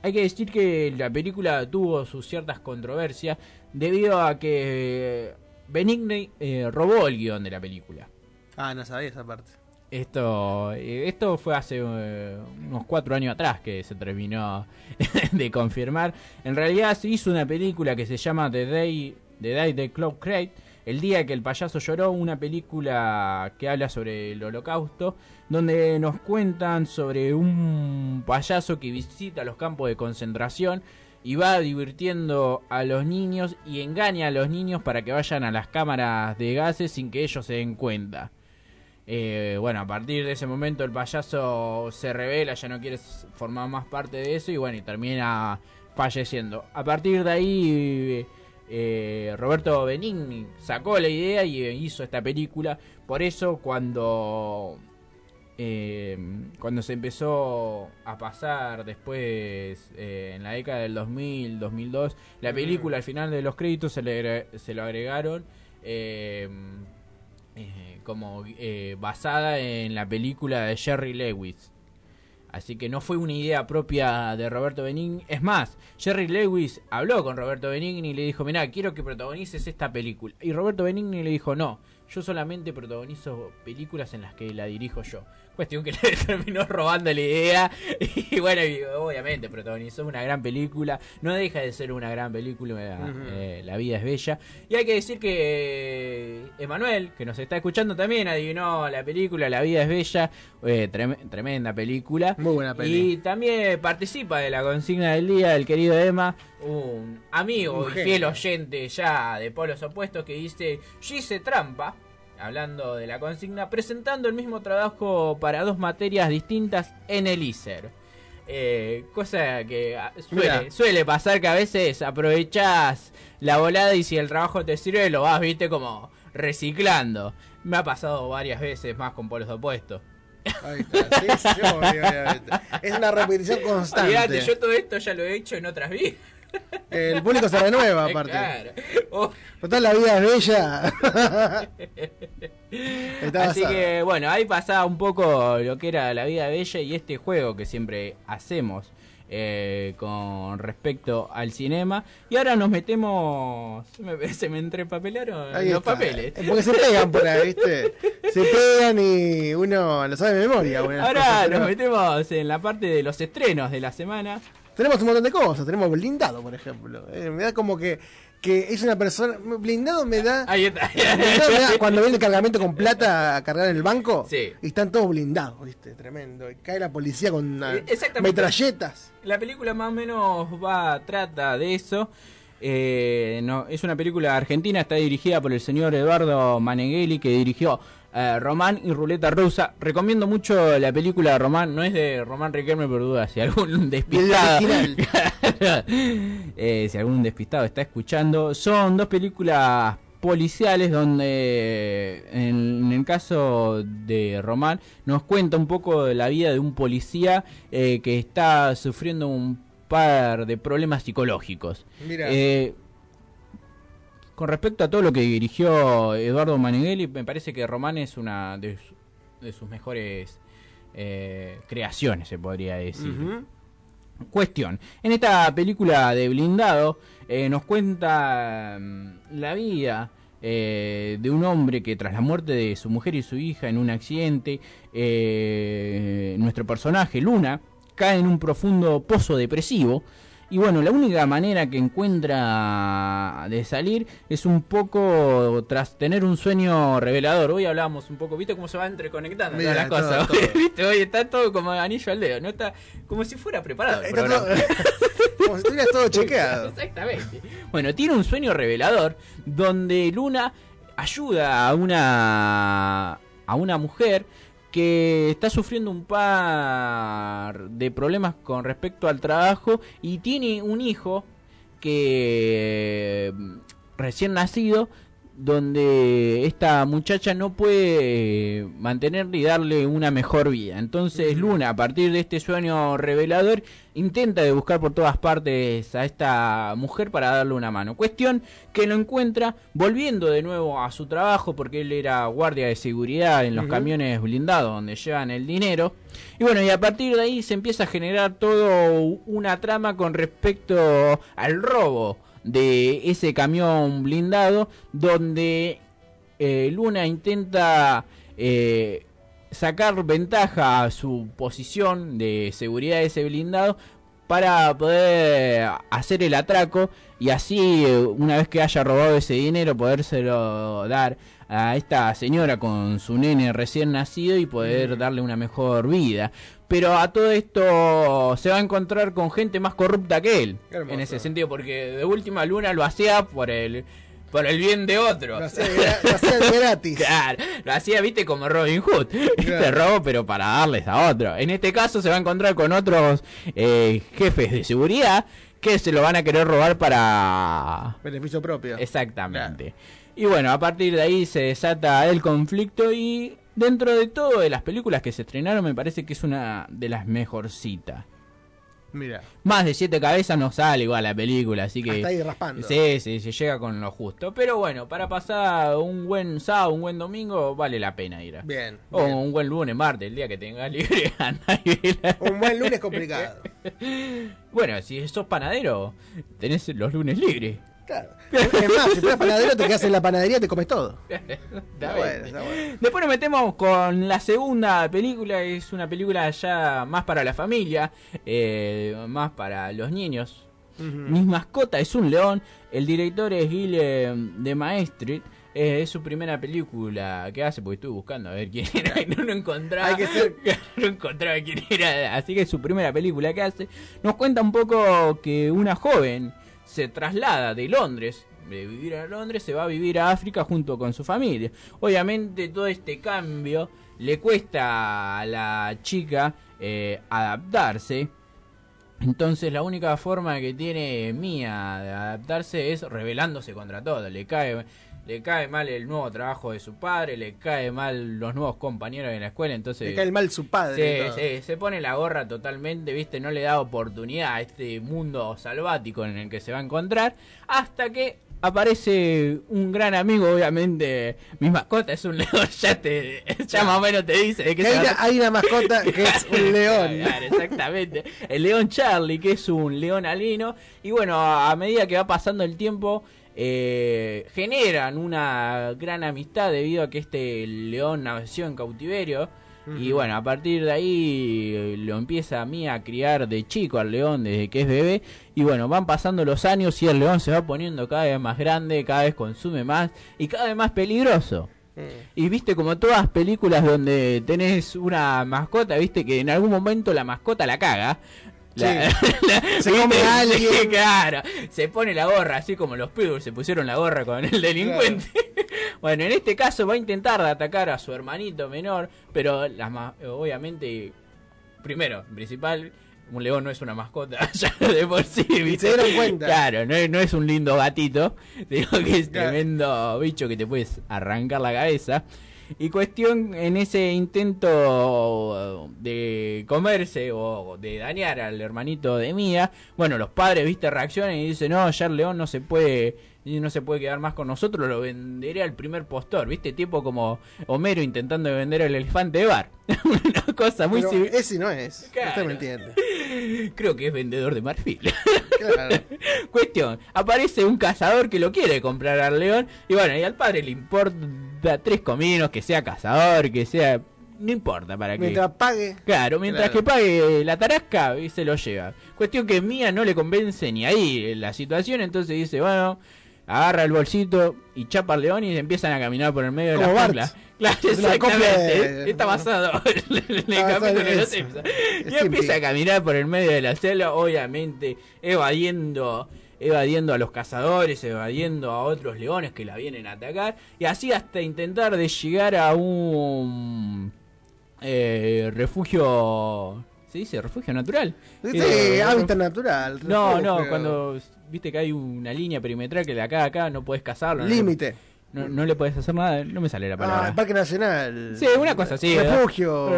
hay que decir que la película tuvo sus ciertas controversias debido a que Benigni eh, robó el guion de la película. Ah, no sabía esa parte. Esto, eh, esto fue hace eh, unos cuatro años atrás que se terminó de confirmar. En realidad se hizo una película que se llama The Day, The Day the Clock Crate, El día que el payaso lloró, una película que habla sobre el holocausto, donde nos cuentan sobre un payaso que visita los campos de concentración y va divirtiendo a los niños y engaña a los niños para que vayan a las cámaras de gases sin que ellos se den cuenta. Eh, bueno, a partir de ese momento el payaso se revela, ya no quiere formar más parte de eso y bueno, y termina falleciendo. A partir de ahí, eh, Roberto Benigni sacó la idea y hizo esta película. Por eso cuando, eh, cuando se empezó a pasar después, eh, en la década del 2000, 2002, la película al final de los créditos se, le, se lo agregaron. eh, eh, como basada en la película de Jerry Lewis. Así que no fue una idea propia de Roberto Benigni. Es más, Jerry Lewis habló con Roberto Benigni y le dijo, mirá, quiero que protagonices esta película. Y Roberto Benigni le dijo, no, yo solamente protagonizo películas en las que la dirijo yo. Cuestión que le terminó robando la idea. Y bueno, y obviamente protagonizó una gran película. No deja de ser una gran película. Ujú. eh, La vida es bella. Y hay que decir que Emanuel, que nos está escuchando también, adivinó la película La vida es bella. Eh, trem- tremenda película. Muy buena peli. Y también participa de la consigna del día el querido Emma, un amigo Un y fiel oyente ya de polos opuestos que dice Gise Trampa, hablando de la consigna, presentando el mismo trabajo para dos materias distintas en el ISER. Eh, cosa que ah, suele, suele pasar que a veces aprovechás la volada y si el trabajo te sirve lo vas, viste, como reciclando. Me ha pasado varias veces más con polos opuestos. Ahí está. Sí, sí, obvio, obviamente. Es una repetición constante. Olvídate, yo todo esto ya lo he hecho en otras vidas. El público se renueva, aparte. Claro. Oh. Total, la vida es bella. Así que bueno, ahí pasaba un poco lo que era la vida bella y este juego que siempre hacemos eh, con respecto al cinema. Y ahora nos metemos. Se me, se me entrepapelaron Ahí los está. papeles. Eh, Porque se pegan por ahí, ¿viste? Se pegan y uno lo sabe de memoria. Ahora cosas, nos pero metemos en la parte de los estrenos de la semana. Tenemos un montón de cosas. Tenemos blindado, por ejemplo. Eh, me da como que, que es una persona. Blindado me da. Ahí está. blindado me da cuando viene el cargamento con plata a cargar en el banco. Sí. Y están todos blindados, ¿viste? Tremendo. Y cae la policía con Eh, exactamente. metralletas. La película más o menos va trata de eso. Eh, no, es una película argentina, está dirigida por el señor Eduardo Manegheli, que dirigió eh, Román y Ruleta Rusa. Recomiendo mucho la película Román, no es de Román Riquelme por duda, si algún despistado, Eh, si algún despistado está escuchando, son dos películas policiales donde en, en el caso de Román nos cuenta un poco de la vida de un policía eh, que está sufriendo un par de problemas psicológicos. Mira. Eh, con respecto a todo lo que dirigió Eduardo Manegheli, me parece que Román es una de, su- de sus mejores eh, creaciones, se podría decir. Cuestión. En esta película de Blindado eh, nos cuenta mm, la vida eh, de un hombre que tras la muerte de su mujer y su hija en un accidente, eh, nuestro personaje, Luna, cae en un profundo pozo depresivo. Y bueno, la única manera que encuentra de salir es un poco tras tener un sueño revelador. Hoy hablábamos un poco, ¿viste cómo se va entreconectando Mira, todas las todo, cosas? todo. ¿Viste? Hoy está todo como anillo al dedo, no está como si fuera preparado. el todo- como si estuvieras todo chequeado. Exactamente. Bueno, tiene un sueño revelador donde Luna ayuda a una a una mujer que está sufriendo un par de problemas con respecto al trabajo y tiene un hijo que mm, recién nacido donde esta muchacha no puede mantenerle y darle una mejor vida. Entonces Luna, a partir de este sueño revelador, intenta de buscar por todas partes a esta mujer para darle una mano. Cuestión que lo encuentra volviendo de nuevo a su trabajo porque él era guardia de seguridad en los camiones blindados donde llevan el dinero. Y bueno, y a partir de ahí se empieza a generar todo una trama con respecto al robo de ese camión blindado donde eh, Luna intenta eh, sacar ventaja a su posición de seguridad de ese blindado para poder hacer el atraco y así eh, una vez que haya robado ese dinero podérselo dar a esta señora con su nene recién nacido y poder darle una mejor vida. Pero a todo esto se va a encontrar con gente más corrupta que él. En ese sentido, porque de última luna lo hacía por el por el bien de otros. Lo hacía gra- lo hacía gratis. Claro, lo hacía, viste, como Robin Hood. Este robo, pero para darles a otro. En este caso se va a encontrar con otros eh, jefes de seguridad que se lo van a querer robar para... Beneficio propio. Exactamente. Y bueno, a partir de ahí se desata el conflicto y dentro de todo de las películas que se estrenaron me parece que es una de las mejorcitas. Mira. Más de siete cabezas no sale igual la película, así que... Hasta ahí raspando. Sí, sí, se llega con lo justo. Pero bueno, para pasar un buen sábado, un buen domingo, vale la pena ir. a- Bien. O bien. un buen lunes, martes, el día que tengas libre. Un buen lunes complicado. Bueno, si sos panadero, tenés los lunes libres. Claro. Es más, si fueras panadero, te quedas en la panadería y te comes todo. Está bueno, está bueno. Después nos metemos con la segunda película, es una película ya más para la familia, eh, más para los niños. Mi mascota es un león, el director es Guillem de Maestri, eh, es su primera película que hace, porque estuve buscando a ver quién era y no lo encontraba. Hay que ser- no encontraba quién era, así que es su primera película que hace. Nos cuenta un poco que una joven se traslada de Londres, de vivir a Londres, se va a vivir a África junto con su familia. Obviamente todo este cambio le cuesta a la chica eh, adaptarse. Entonces la única forma que tiene Mía de adaptarse es rebelándose contra todo. Le cae, le cae mal el nuevo trabajo de su padre, le cae mal los nuevos compañeros de la escuela, entonces... Le cae mal su padre. todo. sí, se pone la gorra totalmente, viste, no le da oportunidad a este mundo salvático en el que se va a encontrar, hasta que aparece un gran amigo, obviamente, mi mascota es un león, ya te, ya más o menos te dice de Que se hay, una, hay una mascota que es un león. Claro, exactamente. El león Charlie, que es un león alino. Y bueno, a a medida que va pasando el tiempo, eh, generan una gran amistad debido a que este león nació en cautiverio. Y bueno, a partir de ahí eh, lo empieza a mí a criar de chico al león desde que es bebé. Y bueno, van pasando los años y el león se va poniendo cada vez más grande, cada vez consume más y cada vez más peligroso. Y viste como todas películas donde tenés una mascota, viste que en algún momento la mascota la caga. La- la- Se come ¿viste? a alguien. Sí, claro. Se pone la gorra, así como los pibos se pusieron la gorra con el delincuente. bueno, en este caso va a intentar de atacar a su hermanito menor, pero las obviamente, primero, principal, un león no es una mascota ya de por sí, ¿viste? Se dieron cuenta. Claro, no es, no es un lindo gatito, sino que es Claro. tremendo bicho que te puedes arrancar la cabeza. Y cuestión en ese intento de comerse o de dañar al hermanito de Mía, bueno, los padres, viste, reaccionan y dicen, no, ya el león no se puede, no se puede quedar más con nosotros, lo venderé al primer postor, viste, tipo como Homero intentando vender el elefante de bar. Una cosa muy civil. ese no es. Claro. Usted me entiende. Creo que es vendedor de marfil. Claro. Cuestión, aparece un cazador que lo quiere comprar al león y bueno, y al padre le importa tres cominos, que sea cazador, que sea... No importa para qué. Mientras pague. Claro, mientras Claro. que pague la tarasca y se lo lleva. Cuestión que Mía no le convence ni ahí la situación, entonces dice, bueno, agarra el bolsito y chapa al león y empiezan a caminar por el medio de la jungla. Claro, exactamente. de- Está basado en el capítulo de los Y empieza a caminar por el medio de la selva, obviamente evadiendo evadiendo a los cazadores, evadiendo a otros leones que la vienen a atacar y así hasta intentar de llegar a un eh, refugio ¿se dice refugio natural? Sí, Eh, hábitat natural. no, refugio. no, cuando viste que hay una línea perimetral que de acá a acá no puedes cazarlo. Límite. No, no le puedes hacer nada, no me sale la Ah, palabra. el Parque Nacional. Sí, una cosa así. Refugio.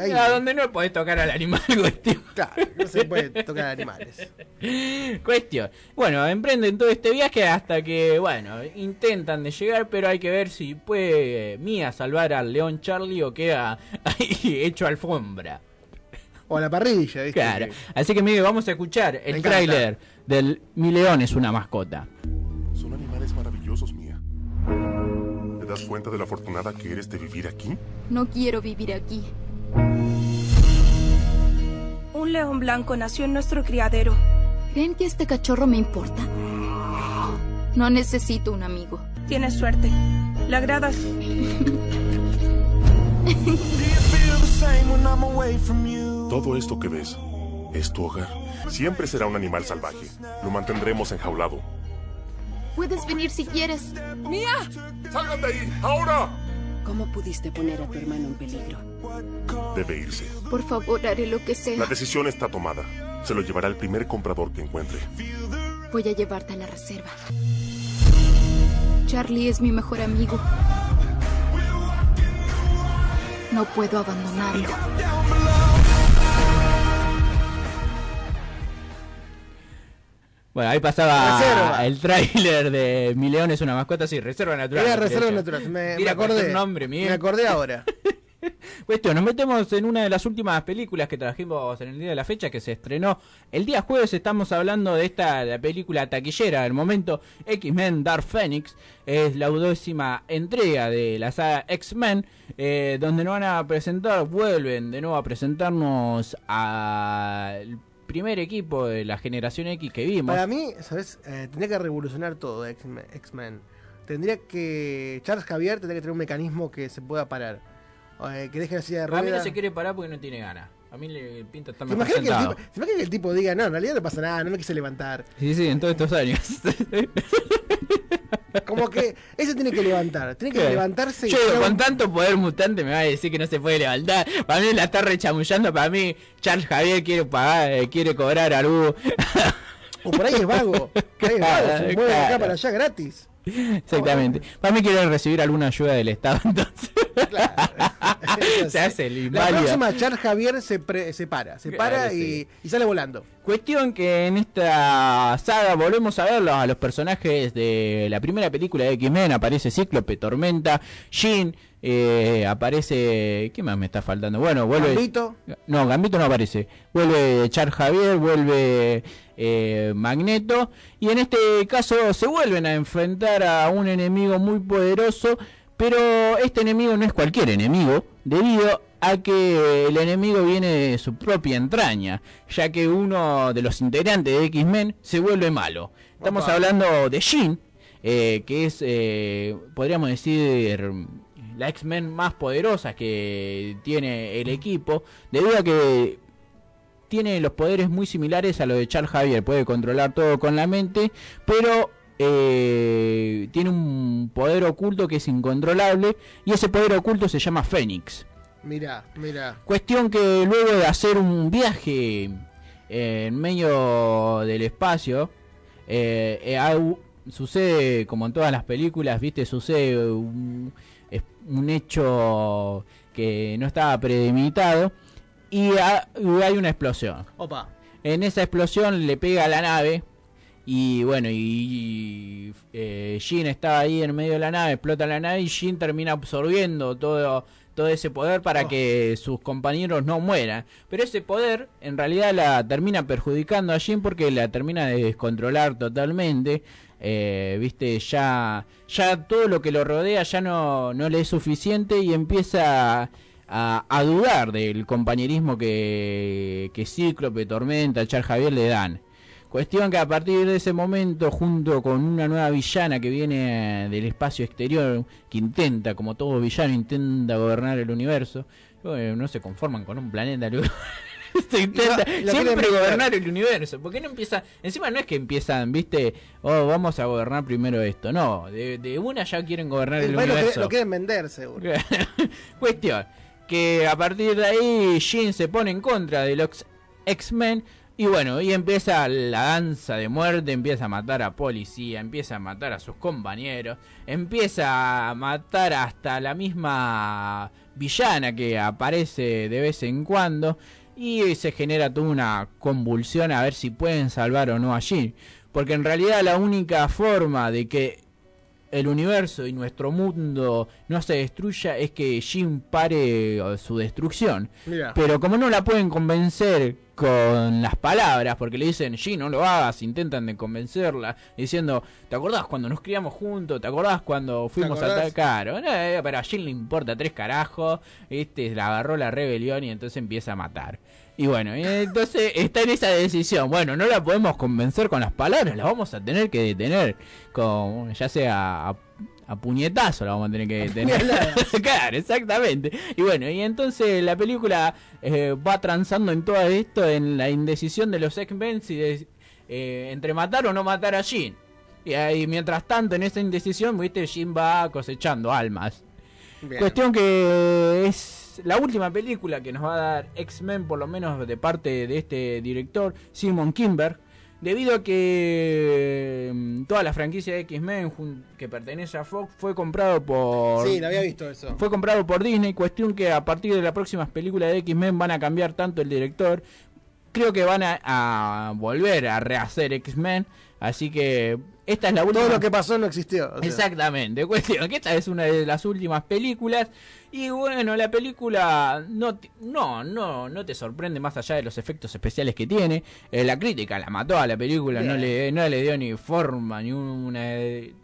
Ahí. a donde no podés tocar al animal, cuestión. Claro, no se puede tocar animales. Cuestión. Bueno, emprenden todo este viaje hasta que, bueno, intentan de llegar, pero hay que ver si puede eh, Mía salvar al león Charlie o queda ahí hecho alfombra. O a la parrilla, ¿viste? Claro. Así que, Miguel, vamos a escuchar el tráiler del Mi león es una mascota. Das cuenta de la afortunada que eres de vivir aquí? No quiero vivir aquí. Un león blanco nació en nuestro criadero. ¿Creen que este cachorro me importa? No necesito un amigo. Tienes suerte. Le agradas. Todo esto que ves es tu hogar. Siempre será un animal salvaje. Lo mantendremos enjaulado. Puedes venir si quieres. ¡Mía! ¡Salgan de ahí! ¡Ahora! ¿Cómo pudiste poner a tu hermano en peligro? Debe irse. Por favor, haré lo que La sea. decisión está tomada. Se lo llevará el primer comprador que encuentre. Voy a llevarte a la reserva. Charlie es mi mejor amigo. No puedo abandonarlo. Bueno, ahí pasaba Reserva. el tráiler de Mi León es una mascota, sí, Reserva Natural. Era reserva natural. Me, acordé. nombre, me acordé ahora. Cuestión, nos metemos en una de las últimas películas que trajimos en el día de la fecha que se estrenó el día jueves. Estamos hablando de esta la película taquillera del momento, X-Men Dark Phoenix. Es la undécima entrega de la saga X-Men, eh, donde nos van a presentar, vuelven de nuevo a presentarnos al primer equipo de la generación X que vimos. Para mí, ¿sabes? Eh, tendría que revolucionar todo X-Men. X-Men. Tendría que. Charles Javier tendría que tener un mecanismo que se pueda parar. Eh, que deje la silla de A mí no se quiere parar porque no tiene ganas. A mí le pinta estar ¿Se mejor imagina, que el sentado. tipo, ¿Se imagina que el tipo diga, no, en realidad no pasa nada, no me quise levantar? Sí, sí, en todos estos años. Como que ese tiene que levantar, tiene que levantarse Yo con un- tanto poder mutante me va a decir que no se puede levantar. Para mí la está rechamullando, para mí Charles Javier quiere pagar, eh, quiere cobrar algo. O por ahí es vago. Por ahí es vago, se mueve de acá para allá gratis. Exactamente. Para mí quiere recibir alguna ayuda del Estado, entonces. se hace el La próxima, Charles Javier se, pre- se para, se para Claro, y, sí. y sale volando. Cuestión que en esta saga volvemos a verlos a los personajes de la primera película de X-Men. Aparece Cíclope, Tormenta, Jean, eh, aparece... ¿Qué más me está faltando? Bueno, vuelve... Gambito. No, Gambito no aparece. Vuelve Char Javier, vuelve eh, Magneto. Y en este caso se vuelven a enfrentar a un enemigo muy poderoso. Pero este enemigo no es cualquier enemigo, debido a que el enemigo viene de su propia entraña, ya que uno de los integrantes de X-Men se vuelve malo. Estamos Opa. hablando de Jean, eh, que es, eh, podríamos decir, la X-Men más poderosa que tiene el equipo, debido a que tiene los poderes muy similares a los de Charles Javier, puede controlar todo con la mente, pero eh, tiene un poder oculto que es incontrolable y ese poder oculto se llama Fénix. Mira, mira. Cuestión que luego de hacer un viaje eh, en medio del espacio, eh, eh, sucede como en todas las películas, viste, sucede un, un hecho que no estaba premeditado y, y hay una explosión. Opa. En esa explosión le pega a la nave y bueno, y, y, eh, Jean estaba ahí en medio de la nave, explota la nave y Jean termina absorbiendo todo, todo ese poder para Oh. que sus compañeros no mueran. Pero ese poder en realidad la termina perjudicando a Jean porque la termina de descontrolar totalmente. Eh, Viste, ya, ya todo lo que lo rodea ya no, no le es suficiente y empieza a, a dudar del compañerismo que, que Cíclope, Tormenta, Char Javier le dan. Cuestión que a partir de ese momento, junto con una nueva villana que viene del espacio exterior, que intenta, como todo villano, intenta gobernar el universo, eh, no se conforman con un planeta. luego se intenta siempre gobernar el universo. ¿Por qué no empieza? Encima no es que empiezan, viste, oh, vamos a gobernar primero esto. No, de, de una ya quieren gobernar el, El universo. lo quieren vender, seguro. Cuestión, que a partir de ahí Jean se pone en contra de los X-Men y bueno, y empieza la danza de muerte, empieza a matar a policía, empieza a matar a sus compañeros, empieza a matar hasta la misma villana que aparece de vez en cuando y se genera toda una convulsión a ver si pueden salvar o no a Jean. Porque en realidad la única forma de que el universo y nuestro mundo no se destruya es que Jim pare eh, su destrucción. Mira. Pero como no la pueden convencer con las palabras, porque le dicen, Jim, no lo hagas, intentan de convencerla, diciendo, ¿te acordás cuando nos criamos juntos? ¿Te acordás cuando fuimos a acordás? No, eh, pero a Jim le importa tres carajos, este, la agarró la rebelión y entonces empieza a matar. Y bueno, y entonces está en esa decisión. Bueno, no la podemos convencer con las palabras, la vamos a tener que detener, con, ya sea a, a puñetazo la vamos a tener que detener. claro, exactamente. Y bueno, y entonces la película eh, va transando en todo esto, en la indecisión de los X-Men si de- eh, entre matar o no matar a Jean. Y ahí, mientras tanto, en esa indecisión, viste, Jean va cosechando almas. Bien. Cuestión que es la última película que nos va a dar X-Men, por lo menos de parte de este director, Simon Kimber, debido a que mm, toda la franquicia de X-Men que pertenece a Fox fue comprado por... Sí, lo había visto eso. Fue comprado por Disney, cuestión que a partir de las próximas películas de X-Men van a cambiar tanto el director creo que van a, a volver a rehacer X-Men. Así que esta es la última. Todo lo que pasó no existió. o sea. Exactamente, cuestión que esta es una de las últimas películas y bueno, la película no no no no te sorprende más allá de los efectos especiales que tiene. Eh, la crítica la mató a la película, no le no le dio ni forma ni una hilo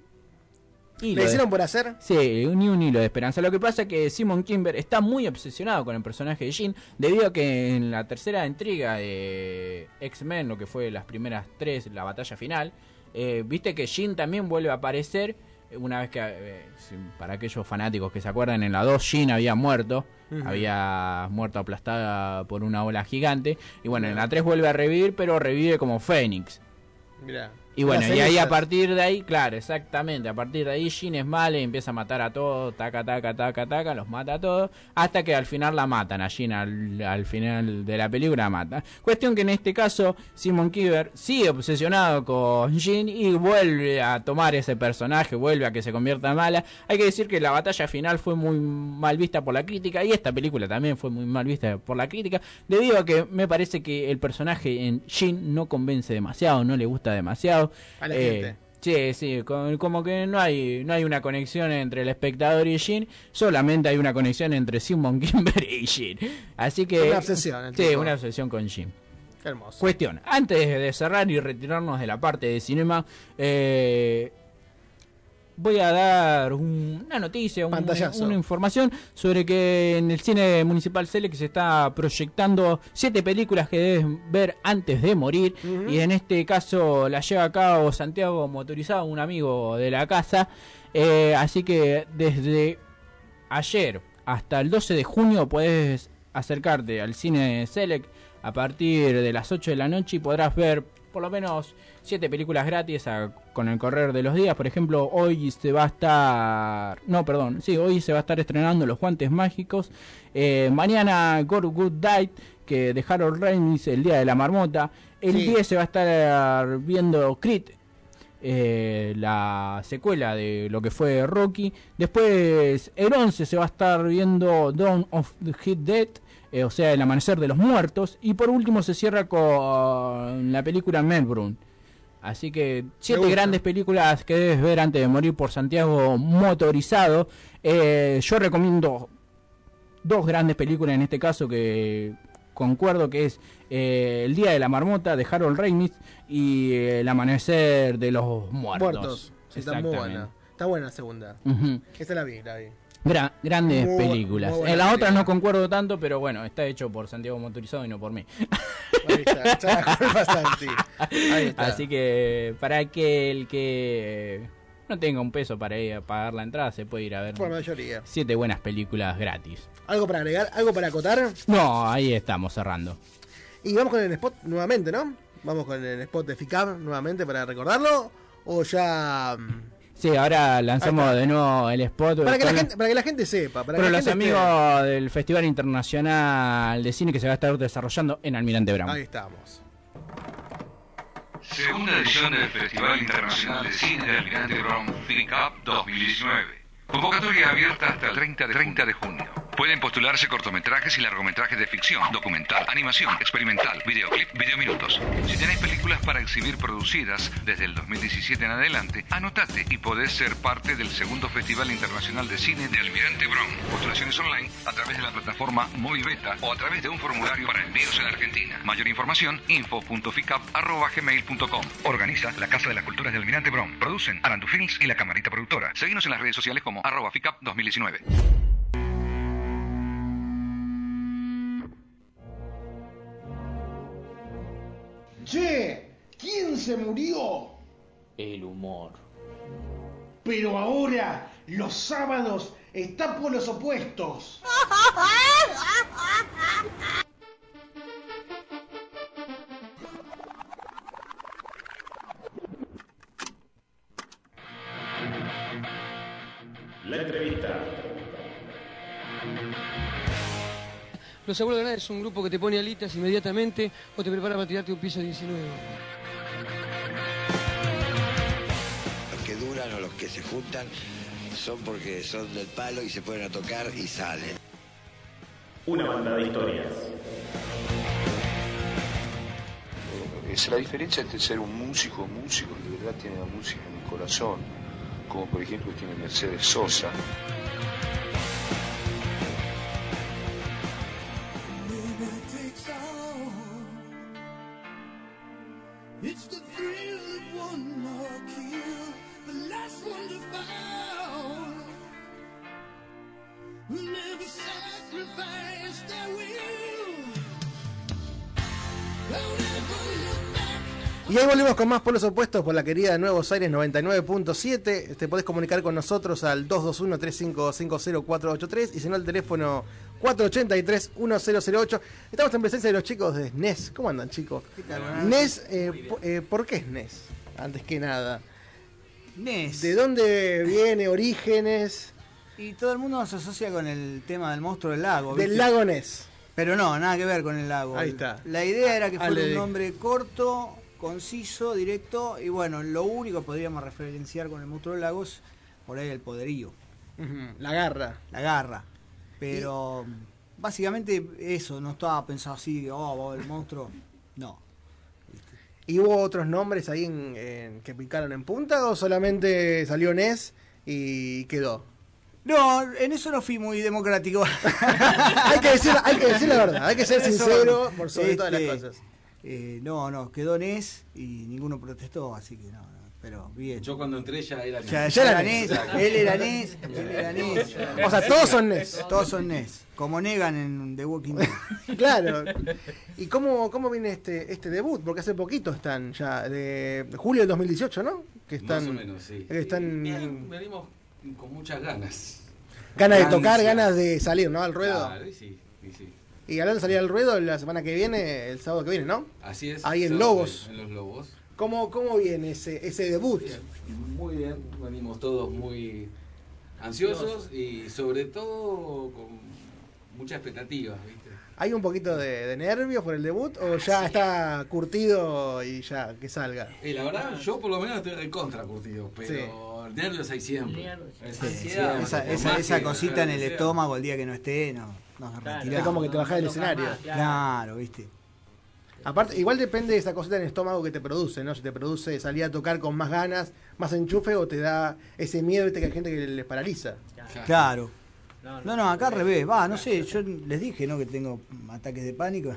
¿Le de- hicieron por hacer? Sí, ni un hilo de esperanza. Lo que pasa es que Simon Kimber está muy obsesionado con el personaje de Jean, debido a que en la tercera entrega de X-Men, lo que fue las primeras tres, la batalla final, eh, viste que Jean también vuelve a aparecer. eh, Una vez que, eh, para aquellos fanáticos que se acuerdan, en la 2 Jean había muerto, había muerto aplastada por una ola gigante. Y bueno, en la 3 vuelve a revivir, pero revive como Fénix. Mirá. Y bueno, y ahí a partir de ahí, claro, exactamente, a partir de ahí Jean es mala y empieza a matar a todos, taca, taca, taca, taca, los mata a todos, hasta que al final la matan, a Jean al, al final de la película la mata. Cuestión que en este caso Simon Kiver sigue obsesionado con Jean y vuelve a tomar ese personaje, vuelve a que se convierta en mala. Hay que decir que la batalla final fue muy mal vista por la crítica y esta película también fue muy mal vista por la crítica, debido a que me parece que el personaje en Jean no convence demasiado, no le gusta demasiado. A la Eh, gente. Sí, sí, con- como que no hay no hay una conexión entre el espectador y Jean, solamente hay una conexión entre Simon Kimber y Jean. Así que Una obsesión, Sí, una obsesión con. Qué hermoso. Cuestión, antes de cerrar y retirarnos de la parte de cinema, eh, voy a dar un- una noticia, un- una información sobre que en el cine municipal Select se está proyectando siete películas que debes ver antes de morir. Y en este caso la lleva a cabo Santiago Motorizado, un amigo de la casa, Eh, así que desde ayer hasta el 12 de junio puedes acercarte al cine Select a partir de las 8 de la noche y podrás ver por lo menos 7 películas gratis a- con el correr de los días. Por ejemplo, hoy se va a estar... No, perdón. Sí, hoy se va a estar estrenando Los Guantes Mágicos. Eh, mañana Gore Good Died, que de Harold El Día de la Marmota. El Sí. 10 se va a estar viendo Creed, eh, la secuela de lo que fue Rocky. Después, el 11 se va a estar viendo Dawn of the Hit Dead, eh, o sea, El Amanecer de los Muertos. Y por último se cierra con la película Melbourne. Así que siete grandes películas que debes ver antes de morir por Santiago Motorizado. Eh, yo recomiendo dos grandes películas en este caso que concuerdo que es eh, El Día de la Marmota de Harold Ramis y eh, El Amanecer de los Muertos. Muertos. Sí, está muy buena. Está buena la segunda. Ujú. Esta la vi, la vi. Gra- grandes Muy películas. muy en las otras película. no concuerdo tanto, pero bueno, está hecho por Santiago Motorizado y no por mí. Ahí está. Ahí está. Así que para aquel que no tenga un peso para ir a pagar la entrada, se puede ir a ver Por mayoría. siete buenas películas gratis. ¿Algo para agregar? ¿Algo para acotar? No, ahí estamos cerrando. Y vamos con el spot nuevamente, ¿no? Vamos con el spot de FICAP nuevamente para recordarlo. O ya. Sí, ahora lanzamos de nuevo el spot. Para que, la gente, para que la gente sepa. Para Pero que la los gente amigos del Festival Internacional de Cine que se va a estar desarrollando en Almirante Brown. Ahí estamos. Segunda edición del Festival Internacional de Cine de Almirante Brown Cup 2019. Convocatoria abierta hasta el 30 de, 30 de junio. Pueden postularse cortometrajes y largometrajes de ficción, documental, animación, experimental, videoclip, videominutos. Si tenéis películas para exhibir producidas desde el 2017 en adelante, anotate y podés ser parte del segundo Festival Internacional de Cine de Almirante Brown. Postulaciones online a través de la plataforma Movibeta o a través de un formulario para envíos en Argentina. Mayor información, info.ficap.gmail.com. Organiza la Casa de las Culturas de Almirante Brown. Producen Arandu Films y la Camarita Productora. Seguimos en las redes sociales como arroba ficap 2019. Se murió? El humor. Pero ahora los sábados están por los opuestos. La entrevista. Los abuelos de nada es un grupo que te pone alitas inmediatamente o te prepara para tirarte un piso 19. Que se juntan son porque son del palo y se ponen a tocar y salen. Una banda de historias. es la diferencia entre ser un músico, músico que de verdad tiene la música en el corazón, como por ejemplo tiene Mercedes Sosa. Volvemos con más polos opuestos por la querida Nuevos Aires 99.7. Te podés comunicar con nosotros al 221-3550-483 y si no al teléfono 483-1008. Estamos en presencia de los chicos de SNES. ¿Cómo andan chicos? tal? NES, eh, eh, ¿por qué SNES? Antes que nada. NES. ¿De dónde viene? ¿Orígenes? Y todo el mundo se asocia con el tema del monstruo del lago. Del ¿viste? lago Ness. Pero no, nada que ver con el lago. Ahí está. La idea era que fuera Ale. un nombre corto, conciso, directo, y bueno, lo único que podríamos referenciar con el monstruo del lago es por ahí el poderío. La garra. La garra. Pero básicamente eso, no estaba pensado así, oh, el monstruo. No. ¿Y hubo otros nombres ahí en- en- que picaron en punta o solamente salió NES y quedó? No, en eso no fui muy democrático. hay, que decir, hay que decir la verdad, hay que ser Eso, sincero por sobre todas las este, cosas. Eh, no, no, quedó NES y ninguno protestó, así que no, no, pero bien. Yo cuando entré ya era Ya, NES. ya era NES, él era NES, él era NES. O sea, todos son NES. Todos son NES, como Negan en The Walking Dead. Claro. ¿Y cómo, cómo viene este, este debut? Porque hace poquito están ya, de julio del 2018, ¿no? Que están, Más o menos, sí. que están Bien, venimos con muchas ganas. ganas de tocar, ganas de salir, ¿no? Al ruedo. Claro, y sí, y sí. Y hablando de salir al ruedo la semana que viene, el sábado que viene, ¿no? Así es. Ahí en Lobos. En los Lobos. ¿Cómo, cómo viene ese, ese debut? Muy bien, venimos todos muy ansiosos y sobre todo con muchas expectativas, ¿viste? ¿Hay un poquito de, de nervios por el debut o ya está curtido y ya que salga? Y la verdad, yo por lo menos estoy de contra curtido, pero nervios hay siempre. Es Sí, ansiedad, esa, esa, esa cosita en el estómago el día que no esté, no, retiramos. Es como que te bajás del escenario. Claro, viste. Aparte, igual depende de esa cosita en el estómago que te produce, ¿no? Si te produce salir a tocar con más ganas, más enchufe o te da ese miedo, viste que hay gente que les paraliza. Claro. No, no, acá al revés. Va, no sé, yo les dije, ¿no? Que tengo ataques de pánico.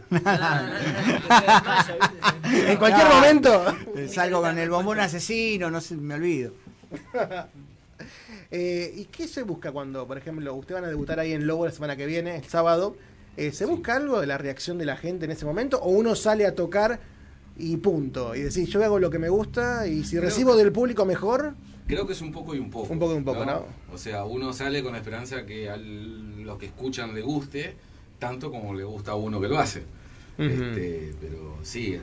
En cualquier momento. Salgo con el bombón asesino, no sé, me olvido. Eh, ¿Y qué se busca cuando, por ejemplo, ustedes van a debutar ahí en Lobo la semana que viene, el sábado? Eh, ¿Se busca algo de la reacción de la gente en ese momento? ¿O uno sale a tocar y punto? Y decir, yo hago lo que me gusta y si recibo del público mejor, Creo que es un poco y un poco. Un poco y un poco, ¿no? O sea, uno sale con la esperanza que a los que escuchan le guste, tanto como le gusta a uno que lo hace. Este, pero sí,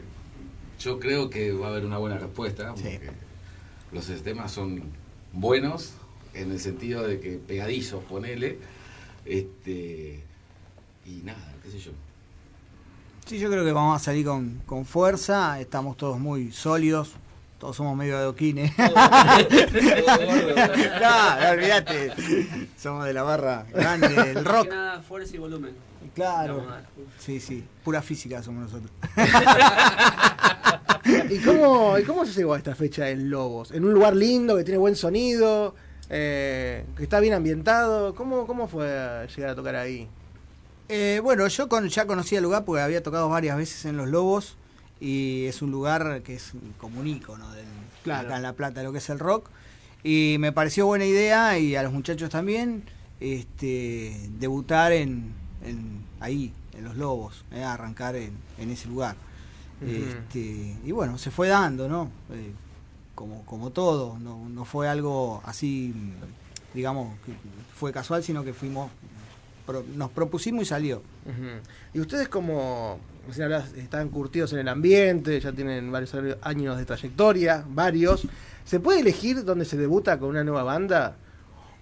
yo creo que va a haber una buena respuesta, porque los sistemas son buenos, en el sentido de que pegadizos, ponele, este, y nada, qué sé yo. Sí, yo creo que vamos a salir con, con fuerza, estamos todos muy sólidos, todos somos medio adoquines. no, olvídate, somos de la barra grande del rock. Nada, fuerza y volumen. Claro, sí, sí, pura física somos nosotros. ¿Y cómo, ¿Y cómo se llegó a esta fecha en Lobos? ¿En un lugar lindo, que tiene buen sonido, eh, que está bien ambientado? ¿Cómo, ¿Cómo fue llegar a tocar ahí? Eh, bueno, yo con- ya conocía el lugar porque había tocado varias veces en Los Lobos y es un lugar que es como un ícono del, Claro. acá en La Plata, lo que es el rock. Y me pareció buena idea y a los muchachos también este, debutar en, en- ahí, en Los Lobos, eh, arrancar en, en ese lugar. Este, y bueno, se fue dando, ¿no? Como, como todo, no, no fue algo así, digamos, que fue casual, sino que fuimos, pro- nos propusimos y salió. Y ustedes como recién hablabas, están curtidos en el ambiente, ya tienen varios años de trayectoria, varios. ¿Se puede elegir dónde se debuta con una nueva banda?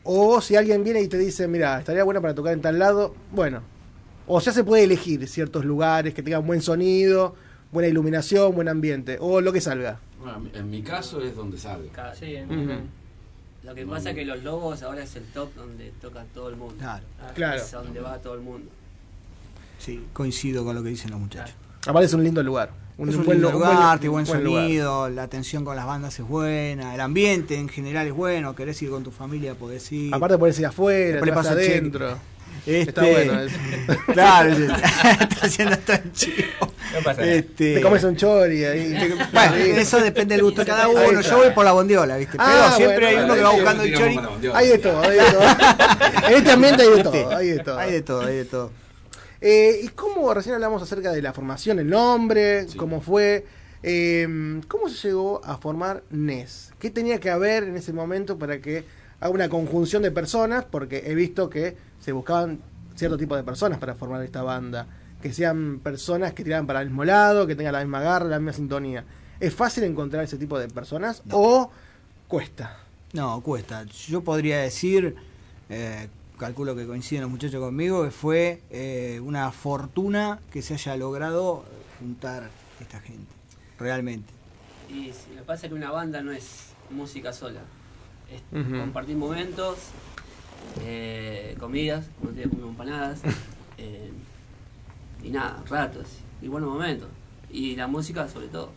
O si alguien viene y te dice, mira, estaría bueno para tocar en tal lado, bueno. O ya se puede elegir ciertos lugares que tengan buen sonido, buena iluminación, buen ambiente, o lo que salga. Bueno, en mi caso es donde salga. Sí, en-. Lo que No, pasa no. es que los Lobos ahora es el top donde toca todo el mundo. Claro. Ah, Claro. Es donde va todo el mundo. Sí, coincido con lo que dicen los muchachos. Aparte es un lindo lugar, Un, es un, buen, lindo lu- un buen- lugar, buen lugar. sonido, la atención con las bandas es buena, el ambiente en general es bueno, querés ir con tu familia, podés ir. Aparte podés ir afuera, cheque. adentro. Este- Está bueno eso. claro, está haciendo el chivo. No pasa nada. Este, Te comes un chori ahí. Bueno, eso depende del gusto de cada uno. Yo voy por la bondiola, ¿viste? Pero Ah, siempre bueno, hay uno que va buscando el chori. Hay de todo, hay de todo. en este ambiente hay de todo, hay de todo. Hay de todo, hay de todo. Eh, ¿Y cómo recién hablamos acerca de la formación, el nombre, cómo fue? eh, ¿Cómo se llegó a formar NES? ¿Qué tenía que haber en ese momento para que haga una conjunción de personas? Porque he visto que se buscaban cierto tipo de personas para formar esta banda. Que sean personas que tiraran para el mismo lado, que tengan la misma garra, la misma sintonía. ¿Es fácil encontrar ese tipo de personas o cuesta? No, cuesta. Yo podría decir, eh, calculo que coinciden los muchachos conmigo, que fue eh, una fortuna que se haya logrado juntar esta gente. Realmente. Y si lo que pasa es que una banda no es música sola. Es Ujú. compartir momentos, eh, comidas, como te digo, comimos empanadas, eh, y nada, ratos, y buenos momentos. Y la música sobre todo.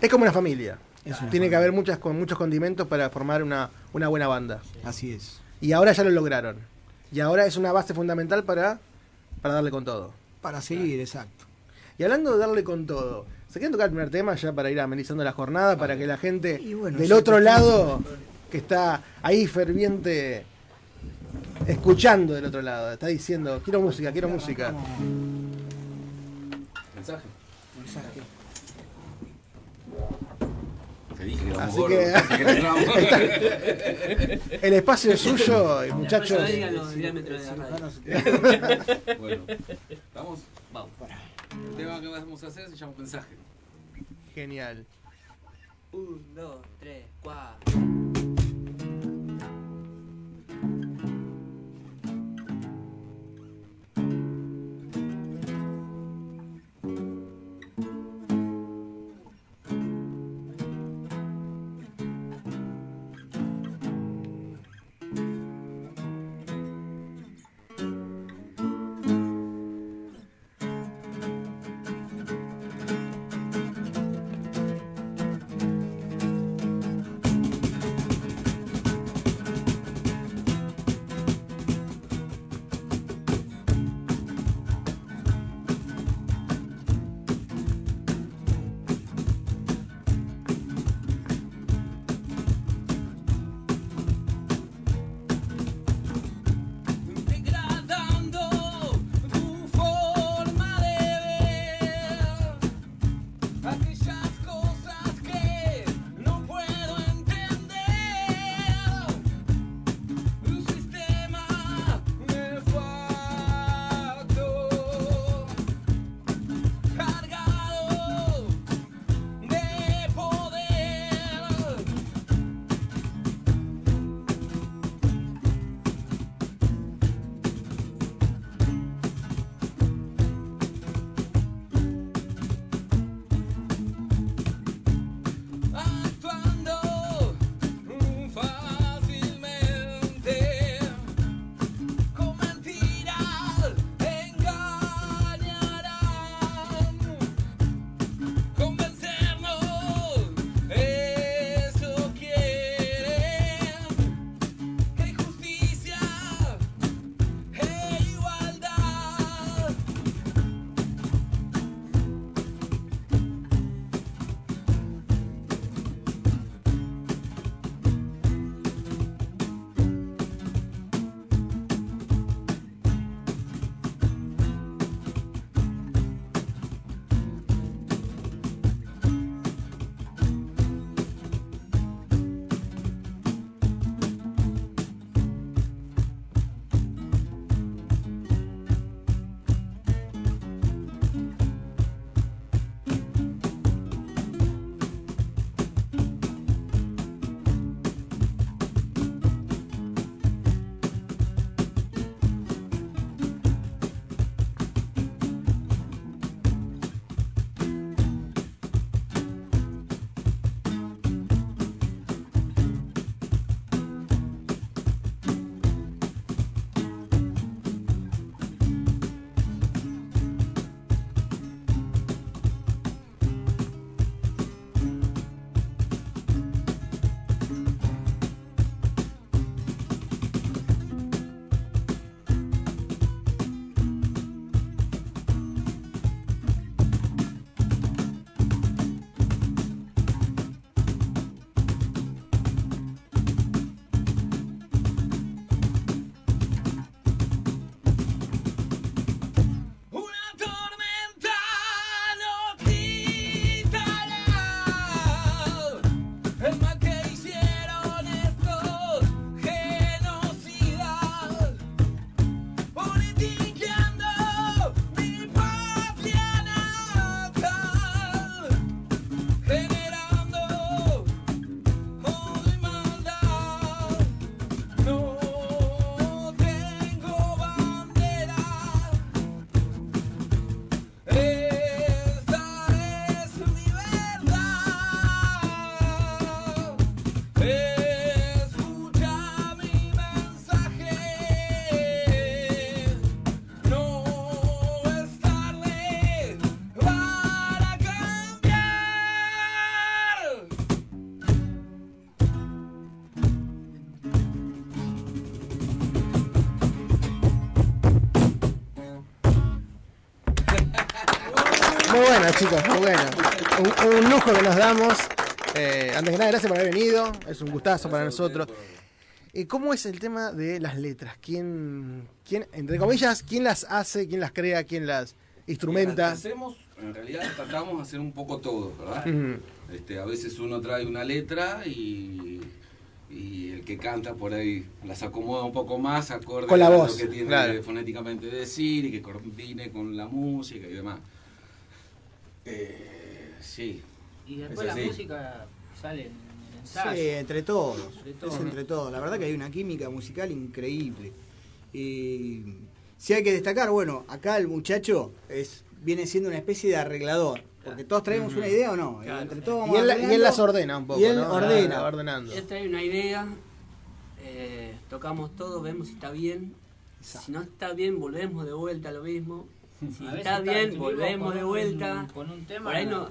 Es como una familia. Es una Tiene que haber muchas con muchos condimentos para formar una, una buena banda. Así es. Y ahora ya lo lograron. Y ahora es una base fundamental para, para darle con todo. Para seguir, exacto. Y hablando de darle con todo, ¿se quieren tocar el primer tema ya para ir amenizando la jornada? Para que la gente bueno, del otro lado, que está ahí ferviente, escuchando del otro lado, está diciendo, quiero música, quiero música. Mensaje. Mensaje. Te dije que Así gordos, que que está- el espacio es suyo, y muchachos. Después digan los diámetros de la radio. Bueno, ¿vamos? Vamos. El tema que vamos a hacer se llama mensaje. Genial. 1, 2, 3, 4. Bueno, chicos, muy bueno. Un, un lujo que nos damos. Eh, antes que nada, gracias por haber venido. Es un gustazo para nosotros. ¿Y cómo es el tema de las letras? ¿Quién, quién, entre comillas, quién las hace, quién las crea, quién las instrumenta? Hacemos, en realidad tratamos de hacer un poco todo, ¿verdad? Este, a veces uno trae una letra y, y el que canta por ahí las acomoda un poco más acorde Con la a voz, lo que tiene claro. fonéticamente decir y que coordine con la música y demás. Eh, sí. Y después Es la música sale en el ensayo. Sí, entre todos. Entre Es entre todos. La verdad que hay una química musical increíble. Y si hay que destacar, bueno, acá el muchacho es viene siendo una especie de arreglador. Porque todos traemos una idea o no. Claro. Entre todos Y él, y arreglando, él las ordena un poco, Y él ¿no? ordena. Va ordenando. Él trae una idea, eh, tocamos todo, vemos si está bien. Si no está bien, volvemos de vuelta a lo mismo. Si A veces está bien, volvemos de un- vuelta. con un tema Por ahí no no,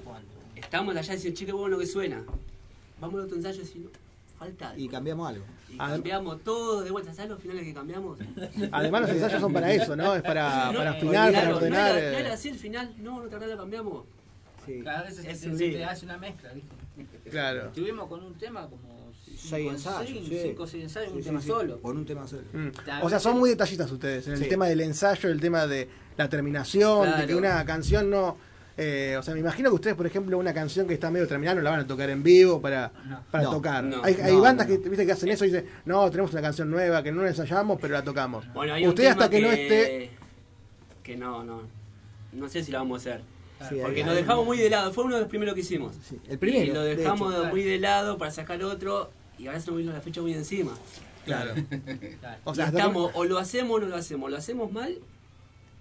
estamos allá y decimos, che, qué bueno que suena. Vamos a otro ensayo y decimos, falta algo. Y cambiamos algo. Y cambiamos todo de vuelta. ¿Sabes los finales que cambiamos? Además, los ensayos son para eso, ¿no? Es para, No, para afinar, para ordenar. No era, no eh. era así el final, no, no tardá, lo cambiamos. Cada vez se, te hace una mezcla, ¿viste? Claro. Estuvimos con un tema como Seis cinco- ensayos. seis, sí. cinco o seis ensayos, Sí, un sí, tema sí. solo. Con un tema solo. Mm. O sea, son muy detallistas ustedes en el Sí. tema del ensayo, el tema de la terminación, de que una canción no. eh, o sea, me imagino que ustedes, por ejemplo, una canción que está medio terminada no la van a tocar en vivo para, para No, tocar. no, hay hay bandas no. que viste que hacen eso y dicen, no, tenemos una canción nueva que no la ensayamos, pero la tocamos. Bueno, hay un Ustedes tema hasta que, no esté. Que no, no. No sé si la vamos a hacer. Sí, Porque hay- nos hay- dejamos muy de lado. Fue uno de los primeros que hicimos. el primero, Y lo de dejamos hecho. muy de lado para sacar otro. Y ahora se nos vino la fecha muy encima. Claro. O O sea, estamos, o lo hacemos o no lo hacemos. Lo hacemos mal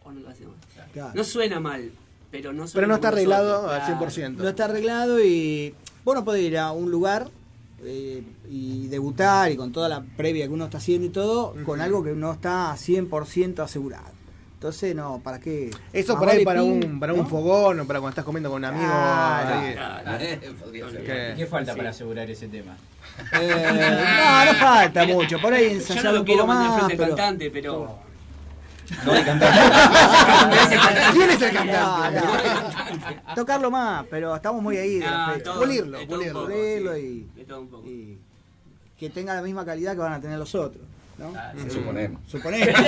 o no lo hacemos. Claro. No suena mal, pero no suena Pero no está arreglado nosotros, al claro. 100%. No está arreglado y vos no podés ir a un lugar eh, y debutar y con toda la previa que uno está haciendo y todo, con algo que no está 100% asegurado. Entonces, no, ¿para qué? Eso Más por ahí vale para ping, un, para ¿no? un fogón o para cuando estás comiendo con un amigo. Claro, claro. Que- ¿Qué falta Sí. para asegurar ese tema? Eh, no, no falta mucho. Por ahí Yo ensayar no lo un quiero poco más. frente al pero- cantante, pero. No hay cantante. ¿Quién es el cantante? no. Tocarlo más, pero estamos muy ahí de Ah, todo, Pulirlo, de pulirlo. poco, Pulirlo sí, y- de todo un poco. y que tenga la misma calidad que van a tener los otros. ¿no? Suponemos. Suponemos.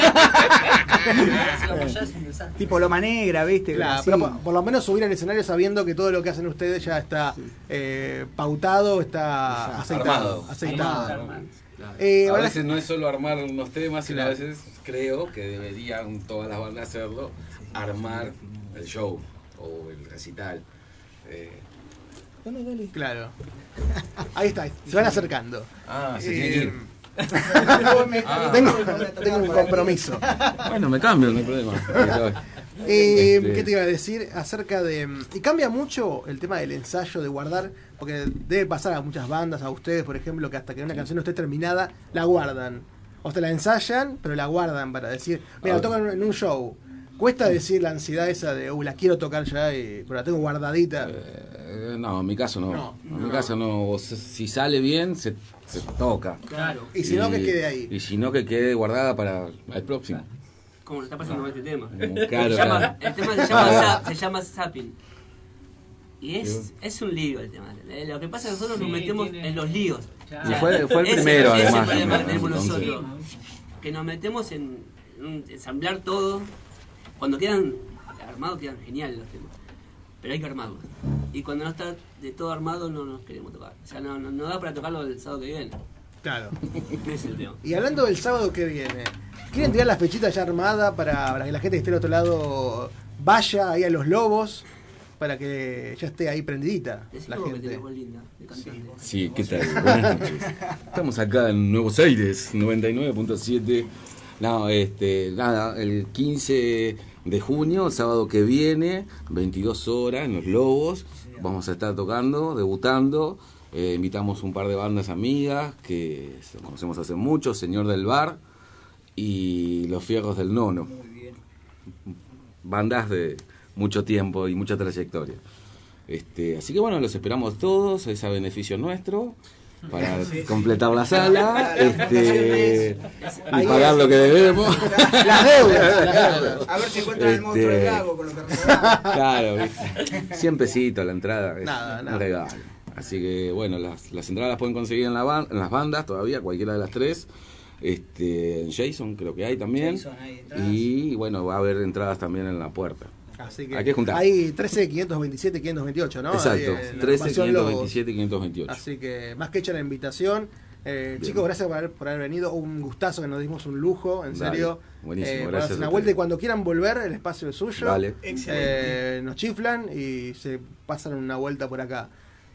Tipo Loma Negra, ¿viste? Claro, pero por, por lo menos subir al escenario sabiendo que todo lo que hacen ustedes ya está eh, pautado, está Exacto. aceitado. Armado. aceitado. Armado. Claro. Eh, a veces no es solo armar unos temas, sino Claro. a veces creo que deberían todas las bandas hacerlo, armar el show o el recital. Eh, Dale, dale. Claro. Ahí está, se van acercando. ah, se Eh, tiene que ir. Ah. tengo, tengo un compromiso. Bueno, me cambio, no hay problema. Eh, Este- ¿Qué te iba a decir acerca de... Y cambia mucho el tema del ensayo, de guardar, porque debe pasar a muchas bandas, a ustedes, por ejemplo, que hasta que una canción no esté terminada, la guardan. O sea, la ensayan, pero la guardan para decir, mira, la tocan en un show. Cuesta decir la ansiedad esa de, uy, la quiero tocar ya, y, pero la tengo guardadita. Eh, no, en mi caso no. No, en mi caso no. Si sale bien, se, se toca. Claro. Y si no, que quede ahí. Y si no, que quede guardada para el próximo. Como lo está pasando con este tema. Claro, Se llama- claro. El tema se llama, Zap- se llama Zapping. Y es, es un lío el tema. Lo que pasa es que nosotros nos metemos tiene- en los líos. Claro. Y fue, fue el Ese- primero, ese es el además. problema que también, tenemos entonces. nosotros. Que nos metemos en, en ensamblar todo. Cuando quedan armados, quedan geniales los temas. Pero hay que armarlos. Y cuando no está de todo armado, no nos queremos tocar. O sea, no, no, no da para tocarlo el sábado que viene. Claro. Ese es el tema. Y hablando del sábado que viene, ¿quieren tirar la fechita ya armada para, para que la gente que esté del otro lado vaya ahí a los lobos? Para que ya esté ahí prendidita la Decimos que gente. tenés voz linda de cantante. Sí, ¿qué tal? Buenas noches. Estamos acá en Nuevos Aires, 99.7. No, este, nada, el 15 de junio, sábado que viene, 22 horas en Los Lobos. Vamos a estar tocando, debutando. Eh, invitamos un par de bandas amigas que conocemos hace mucho, Señor del Bar y Los Fierros del Nono. Bandas de mucho tiempo y mucha trayectoria. Este, así que bueno, los esperamos todos, es a beneficio nuestro. para Sí, sí. completar la sala este, y pagar es. lo que debemos. Las deudas, las deudas. A ver si encuentran el monstruo del Este, lago con lo que. Claro, ¿viste? 100 pesitos la entrada, es Nada, un nada. regalo. Así que bueno, las, las entradas las pueden conseguir en, la ban- en las bandas todavía, cualquiera de las tres. Este, en Jason creo que hay también. Jason, hay entradas. y bueno, va a haber entradas también en la puerta. Así que Hay que juntar. Hay 13, 527, 528, ¿no? Exacto, Ahí, eh, la 13, agrupación Lobos. 527 y 528. Así que más que hecha la invitación. Eh, chicos, gracias por haber, por haber venido. Un gustazo que nos dimos un lujo, en Dale. serio. Buenísimo, Eh, gracias una vuelta y cuando quieran volver, el espacio es suyo. Dale. Eh, nos chiflan y se pasan una vuelta por acá.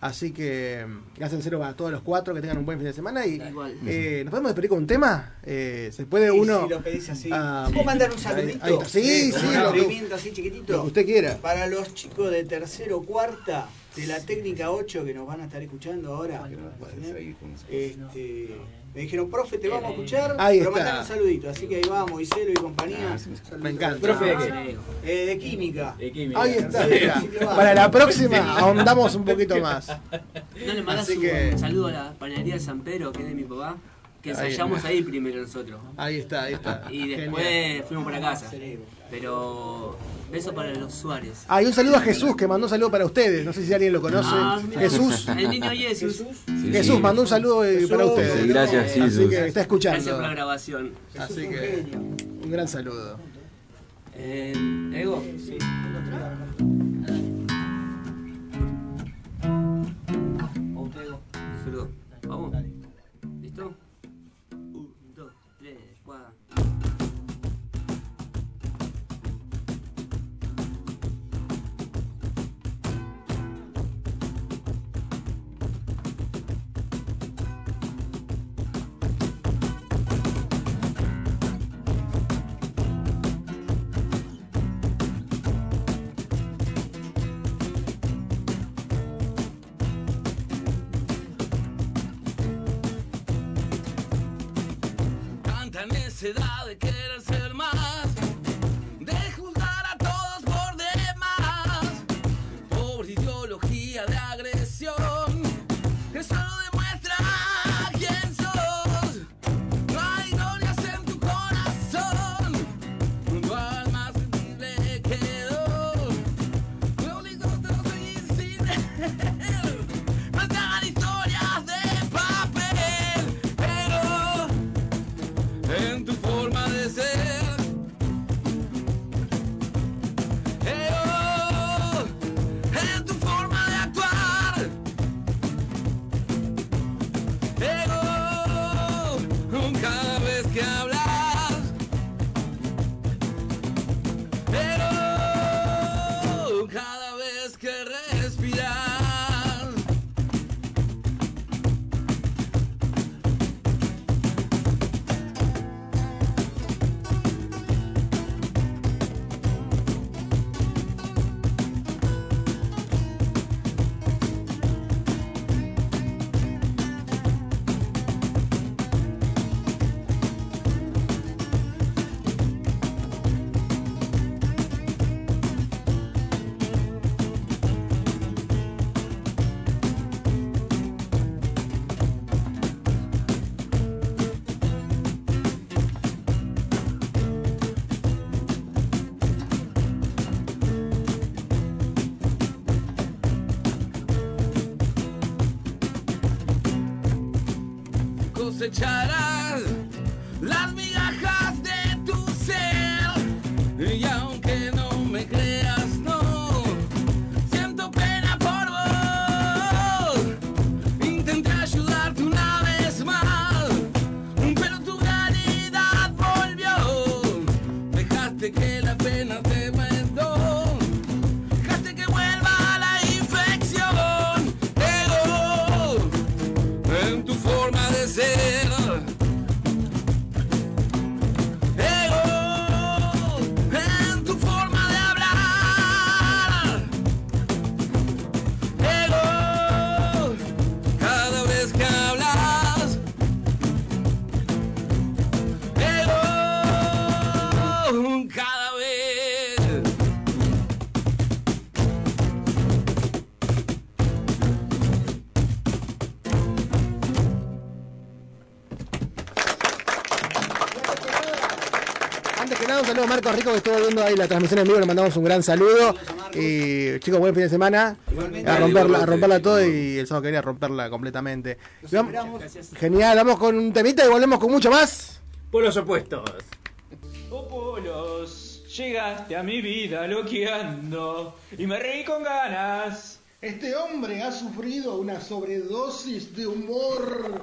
Así que mm, gracias en serio para todos los cuatro que tengan un buen fin de semana y eh, nos podemos despedir con un tema. Eh, se puede Sí, uno. si lo pedís así. Ah, ¿Puedo mandar un saludito? ahí. Sí, Eh, sí, un lo así chiquitito. lo que usted quiera. Para los chicos de tercero cuarta de la técnica 8 que nos van a estar escuchando ahora. Este, me dijeron, profe, te vamos a escuchar, Ahí pero está. mandar un saludito. Así que ahí vamos, Iselo y compañía. Me encanta. ¿Profe de qué? Eh, de química. Ahí está. Sí, mira. sí que va. Para la próxima ahondamos un poquito más. ¿No le mandás Así un que- saludo a la panadería de San Pedro, que es de mi papá? Que ensayamos ahí primero nosotros. Ahí está, ahí está. Y después Genial. fuimos para casa. Pero beso para los Suárez. Ah, y un saludo a Jesús que mandó un saludo para ustedes. No sé si alguien lo conoce. Ah. Jesús. El niño Jesús. Jesús mandó un saludo eh, para ustedes. Sí, gracias, Así Jesús. que está escuchando. Gracias por la grabación. Así que un gran saludo. Eh, Ego. Saludo. Vamos. La transmisión en vivo, le mandamos un gran saludo. Y chicos, buen fin de semana. A romperla, a romperla todo y el sábado que viene a romperla completamente. Vamos- Genial, vamos con un temita y volvemos con mucho más. Por los opuestos. Oh, polos, llegaste a mi vida loqueando y me reí con ganas. Este hombre ha sufrido una sobredosis de humor.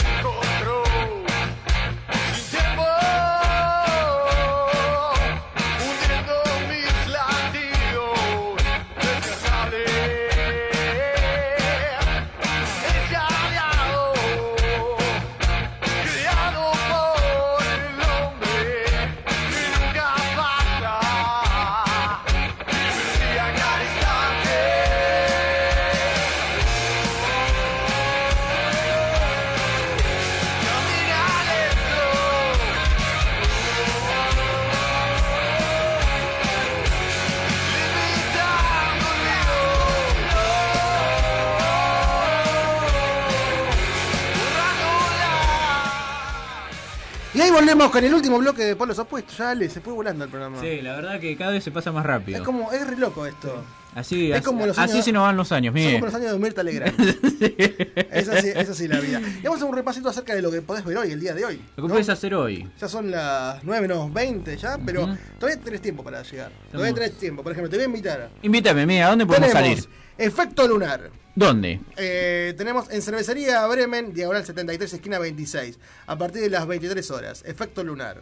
Volvemos con el último bloque de Polos Opuestos. Ya le, se fue volando el programa. Sí, la verdad que cada vez se pasa más rápido. Es como, es re loco esto. Así, es así, así se nos van los años, Son mire. como los años de Mirta Legrand. es, así, es así la vida. Y vamos a hacer un repasito acerca de lo que podés ver hoy, el día de hoy. Lo que ¿no? puedes hacer hoy. Ya son las 9 menos 20 ya, pero todavía tenés tiempo para llegar. Todavía tenés tiempo. Por ejemplo, te voy a invitar. Invítame, mira, ¿a dónde podemos Tenemos salir? Efecto Lunar. ¿Dónde? Eh, tenemos en Cervecería Bremen, diagonal 73, esquina 26, a partir de las 23 horas. Efecto lunar.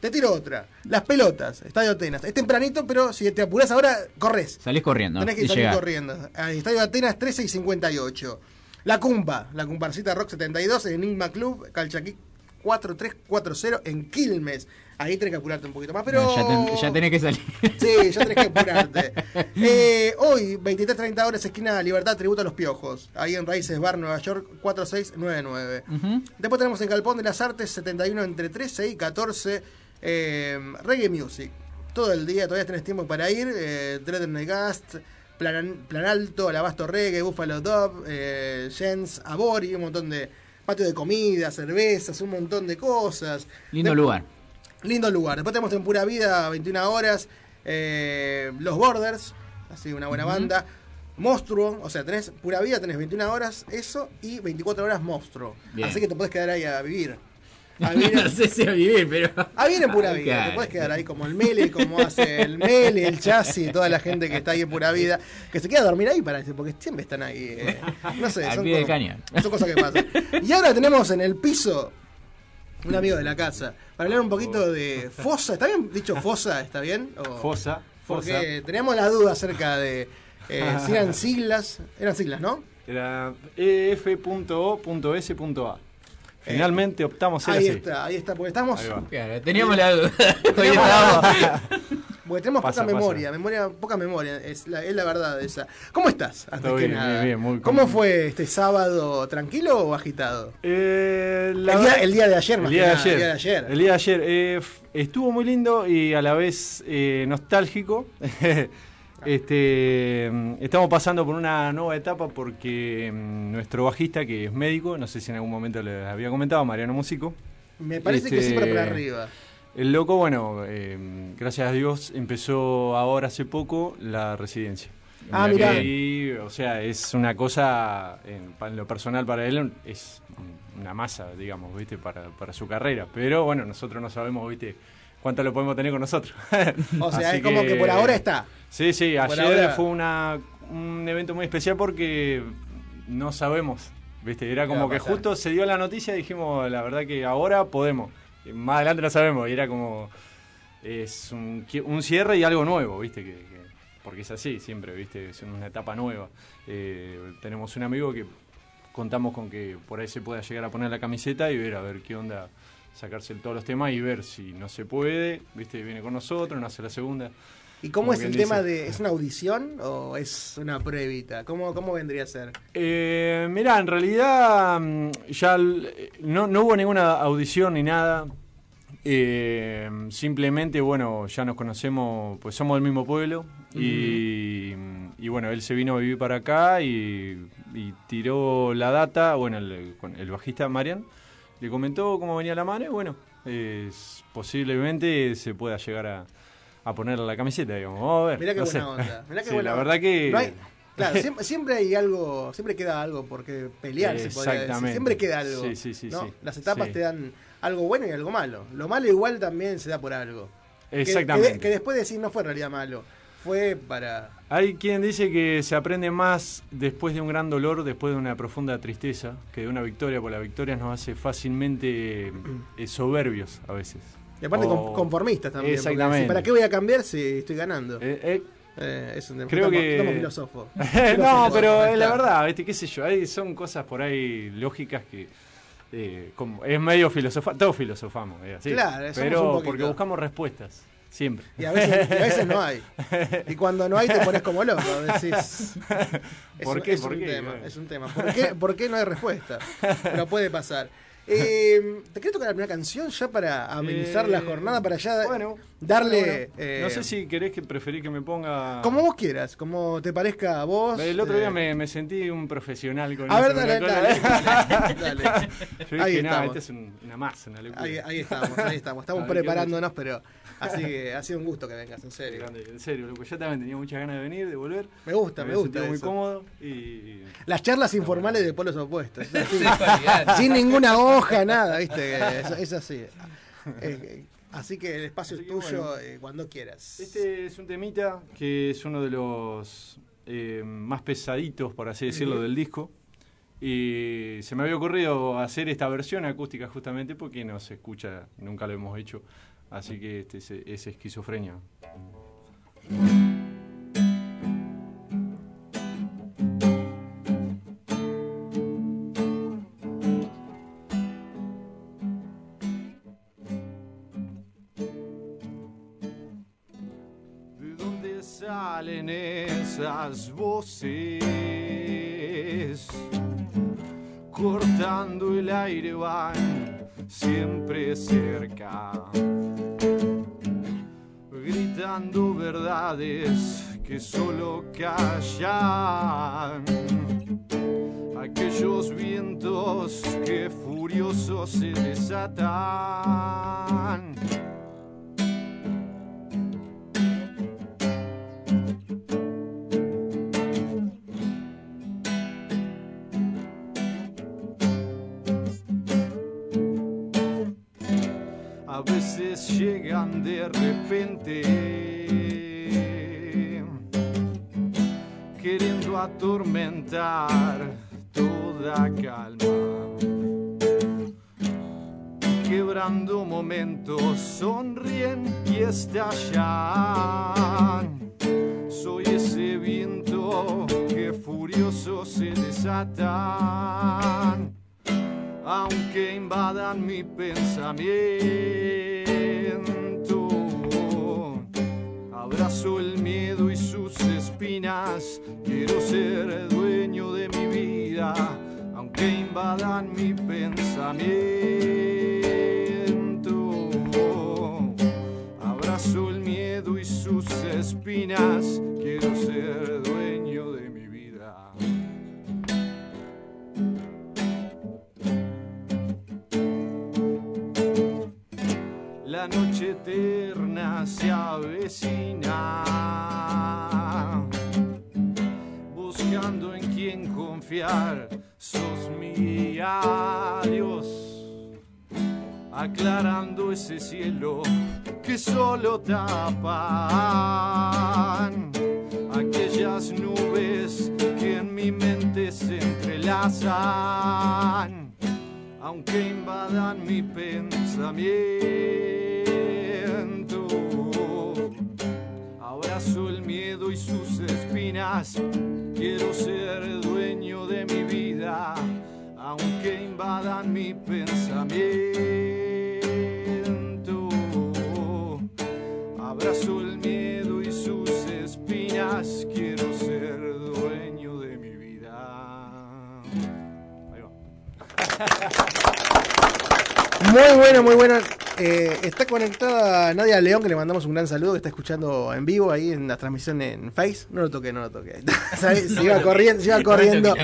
Te tiro otra. Las pelotas, Estadio Atenas. Es tempranito, pero si te apurás ahora, corres. Salís corriendo. Tenés que y salir corriendo. Ah, Estadio Atenas 13 y 58. La Cumpa, la Cumparcita Rock 72, Enigma Club, Calchaquí 4340 en Quilmes. Ahí tenés que apurarte un poquito más, pero... Ya, ten- ya tenés que salir. Sí, ya tenés que apurarte. Eh, hoy, 23.30 horas, esquina Libertad, tributo a los piojos. Ahí en Raíces Bar, Nueva York, 4699. Ujú. Después tenemos en Galpón de las Artes, 71 entre 13 y 14, eh, Reggae Music. Todo el día, todavía tenés tiempo para ir. Eh, Gast, Plan, Plan Alto, Alabasto Reggae, Buffalo Dub, eh, Jens, Abori, un montón de patio de comida, cervezas, un montón de cosas. Lindo lugar. Lindo lugar. Después tenemos en Pura Vida, 21 horas. eh, Los Borders, así una buena banda. Monstruo, o sea, tenés Pura Vida, tenés 21 horas, eso, y 24 horas Monstruo. Bien. Así que te podés quedar ahí a vivir. No sé si a vivir, pero. a vivir en Pura Vida. Claro. Te podés quedar ahí como el Mele, como hace el Mele, el Chassi, toda la gente que está ahí en Pura Vida. Que se queda a dormir ahí, parece, porque siempre están ahí. eh, no sé, Al son pie del cosas- cañón. son cosas que pasan. Y ahora tenemos en el piso un amigo de la casa para hablar un poquito de Fosa. ¿Está bien dicho Fosa? ¿Está bien? O- Fosa, Porque teníamos la duda acerca de eh, si eran siglas. Eran siglas, ¿no? Era ef.o.s.a. Finalmente optamos ser Ahí así. está, ahí está, porque estamos. Ahí. Claro, teníamos la duda. Porque tenemos Pasa, poca pasa. memoria, memoria, poca memoria, es la, es la verdad esa. ¿Cómo estás? Antes que bien, nada. bien, bien, muy ¿Cómo fue este sábado? ¿Tranquilo o agitado? Eh, la el, día, el día de ayer, el más día que de nada, ayer. el día de ayer. El día de ayer. eh, estuvo muy lindo y a la vez eh, nostálgico. este, mm, estamos pasando por una nueva etapa porque mm, nuestro bajista, que es médico, no sé si en algún momento les había comentado, Mariano Músico. Me parece que este, siempre por arriba. El loco, bueno, eh, gracias a Dios empezó ahora hace poco la residencia. Ah, Y, mirá. o sea, es una cosa, en, en lo personal para él, es una masa, digamos, ¿viste? Para, para su carrera. Pero bueno, nosotros no sabemos, ¿viste? Cuánto lo podemos tener con nosotros. O sea, es como que por ahora está. Sí, sí, Por ayer ahora- fue una, un evento muy especial porque no sabemos, ¿viste? Era ¿Qué va como que justo se dio la noticia y dijimos, la verdad que ahora podemos. Más adelante no sabemos, y era como es un, un cierre y algo nuevo, ¿viste? Que, que porque es así siempre, ¿viste? Es una etapa nueva. Eh, tenemos un amigo que contamos con que por ahí se pueda llegar a poner la camiseta y ver a ver qué onda, sacarse todos los temas y ver si no se puede, ¿viste? Viene con nosotros, no hace la segunda. ¿Y cómo es el tema de. ¿Es una audición o es una pruebita? ¿Cómo, cómo vendría a ser? Eh, mirá, en realidad mm, ya eh, no, no hubo ninguna audición ni nada. Eh, simplemente, bueno, ya nos conocemos, pues somos del mismo pueblo. Y, y bueno, él se vino a vivir para acá y, y tiró la data. Bueno, el, con el bajista Marian le comentó cómo venía la mano y bueno, posiblemente se pueda llegar a, a ponerle la camiseta, digamos. Vamos a ver. Mirá qué no buena sé. onda. Mirá qué Sí, buena la onda. verdad que. No hay- claro, siempre, siempre hay algo, siempre queda algo porque pelear, se podría decir. Exactamente. Siempre queda algo. Sí, sí, sí, ¿no? sí. Las etapas Sí. te dan algo bueno y algo malo. Lo malo igual también se da por algo. Que- que- Exactamente. Que, después decir no fue en realidad malo. Fue para... Hay quien dice que se aprende más después de un gran dolor, después de una profunda tristeza, que de una victoria, porque la victoria nos hace fácilmente eh, soberbios a veces. Y aparte O- conformistas también. Exactamente. ¿Para qué voy a cambiar si estoy ganando? Eh, Eh, es un. Creo estamos, que. estamos filósofos. no, pero es la verdad, ¿viste? ¿Qué sé yo? Hay, son cosas por ahí lógicas que. eh, como, es medio filosofar, todos filosofamos, así. Claro, pero porque buscamos respuestas, siempre. Y a, veces, y a veces no hay. Y cuando no hay te pones como loco. Decís, es ¿Por un- qué? Es ¿Por un qué? tema, es un tema. ¿Por qué, por qué no hay respuesta? Pero puede pasar. Eh, ¿Te querés tocar alguna canción ya para amenizar la Eh, jornada? Para ya bueno, darle... Bueno, eh, no sé si querés que preferís que me ponga. Como vos quieras, como te parezca a vos. El otro eh, día me, me sentí un profesional con A eso, ver, dale, dale, dale, dale. Yo Ahí dije, este es un- una masa, una locura. Ahí, ahí estamos, ahí estamos. Estamos ver, ¿qué preparándonos, pero así que ha sido un gusto que vengas, en serio. Grande, en serio, loco. Yo también tenía muchas ganas de venir, de volver. Me gusta, me había gusta sentido muy eso. cómodo y. Las charlas informales de polos opuestos. Sin, ninguna hoja, nada, ¿viste? Es, es así. Eh, así que el espacio es tuyo bueno. eh, cuando quieras. Este es un temita que es uno de los eh, más pesaditos, por así decirlo, del disco. Y se me había ocurrido hacer esta versión acústica justamente porque no se escucha, nunca lo hemos hecho. Así que este es, es esquizofrenia. Esas voces? Cortando el aire van siempre cerca. Gritando verdades que solo callan. Aquellos vientos que furiosos se desatan. A veces llegan de repente, queriendo atormentar toda calma, quebrando momentos, sonríen y estallan. Soy ese viento que furioso se desatan aunque invadan mi pensamiento. Abrazo el miedo y sus espinas, quiero ser dueño de mi vida, aunque invadan mi pensamiento. Abrazo el miedo y sus espinas, quiero ser dueño Noche eterna se avecina, buscando en quién confiar, sos mi adiós, aclarando ese cielo que solo tapan aquellas nubes que en mi mente se entrelazan. Aunque invadan mi pensamiento. Miedo y sus espinas. Quiero ser dueño de mi vida, aunque invadan mi pensamiento. Abrazo el miedo y sus espinas. Quiero ser dueño de mi vida. Ahí va. Muy bueno, muy bueno. Eh, está conectada Nadia León, que le mandamos un gran saludo, que está escuchando en vivo ahí en la transmisión en Face. No lo toqué, no lo toqué. Se iba corriendo, se iba corriendo.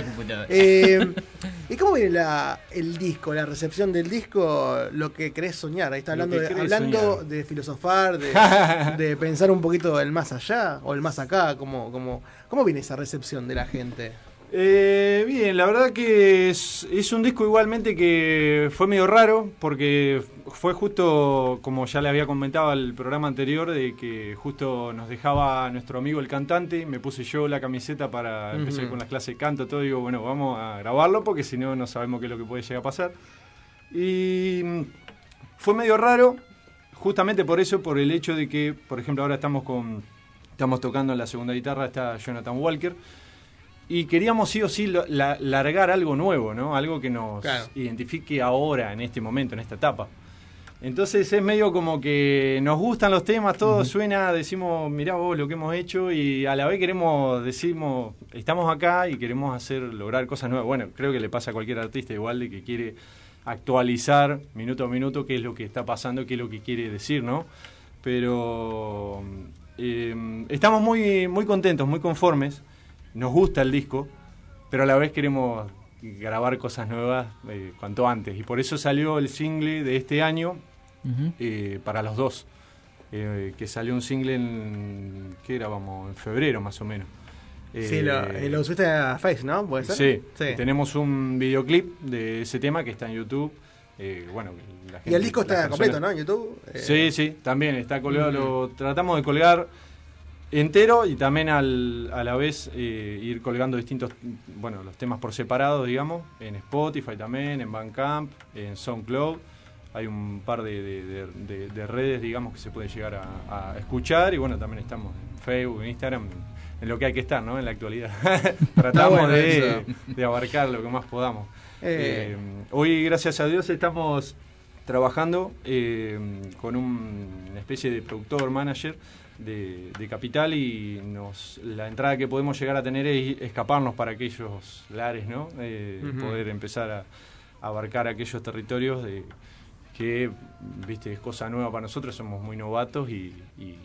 Eh, ¿Y cómo viene la, el disco, la recepción del disco, lo que querés soñar? Ahí está hablando, de, hablando soñar. de filosofar, de, de pensar un poquito el más allá o el más acá. ¿Cómo, cómo, cómo viene esa recepción de la gente? Eh, bien, la verdad que es, es un disco igualmente que fue medio raro, porque fue justo, como ya le había comentado al programa anterior, de que justo nos dejaba nuestro amigo el cantante, me puse yo la camiseta para empezar con las clases de canto, todo, digo, bueno, vamos a grabarlo, porque si no, no sabemos qué es lo que puede llegar a pasar. Y mm, fue medio raro, justamente por eso, por el hecho de que, por ejemplo, ahora estamos con estamos tocando en la segunda guitarra, está Jonathan Walker, y queríamos sí o sí la- largar algo nuevo, ¿no? Algo que nos Claro. identifique ahora, en este momento, en esta etapa. Entonces es medio como que nos gustan los temas, todo suena, decimos, mirá vos lo que hemos hecho y a la vez queremos, decimos, estamos acá y queremos hacer, lograr cosas nuevas. Bueno, creo que le pasa a cualquier artista igual de que quiere actualizar minuto a minuto qué es lo que está pasando, qué es lo que quiere decir, ¿no? Pero eh, estamos muy, muy contentos, muy conformes, nos gusta el disco, pero a la vez queremos grabar cosas nuevas eh, cuanto antes. Y por eso salió el single de este año eh, para los dos, eh, que salió un single en, ¿qué grabamos? En febrero más o menos. sí, lo, Eh, lo subiste a Face, ¿no? ¿Puede ser? Sí, y tenemos un videoclip de ese tema que está en YouTube. eh, bueno, la Y gente- el disco está completo, ¿no? En YouTube. Eh, Sí, sí, también está colgado. Lo tratamos de colgar entero y también al, a la vez eh, ir colgando distintos, bueno, los temas por separado, digamos, en Spotify también, en Bandcamp, en SoundCloud. Hay un par de, de- de- de- de redes, digamos, que se puede llegar a, a escuchar y bueno, también estamos en Facebook, en Instagram, en lo que hay que estar, ¿no? En la actualidad. Tratamos bueno de, abarcar lo que más podamos. Eh. Eh, hoy, gracias a Dios, estamos trabajando con un- una especie de productor manager de, de Capital y nos la entrada que podemos llegar a tener es escaparnos para aquellos lares, ¿no? Eh. Poder empezar a, a abarcar aquellos territorios de, que, viste, es cosa nueva para nosotros, somos muy novatos y, y-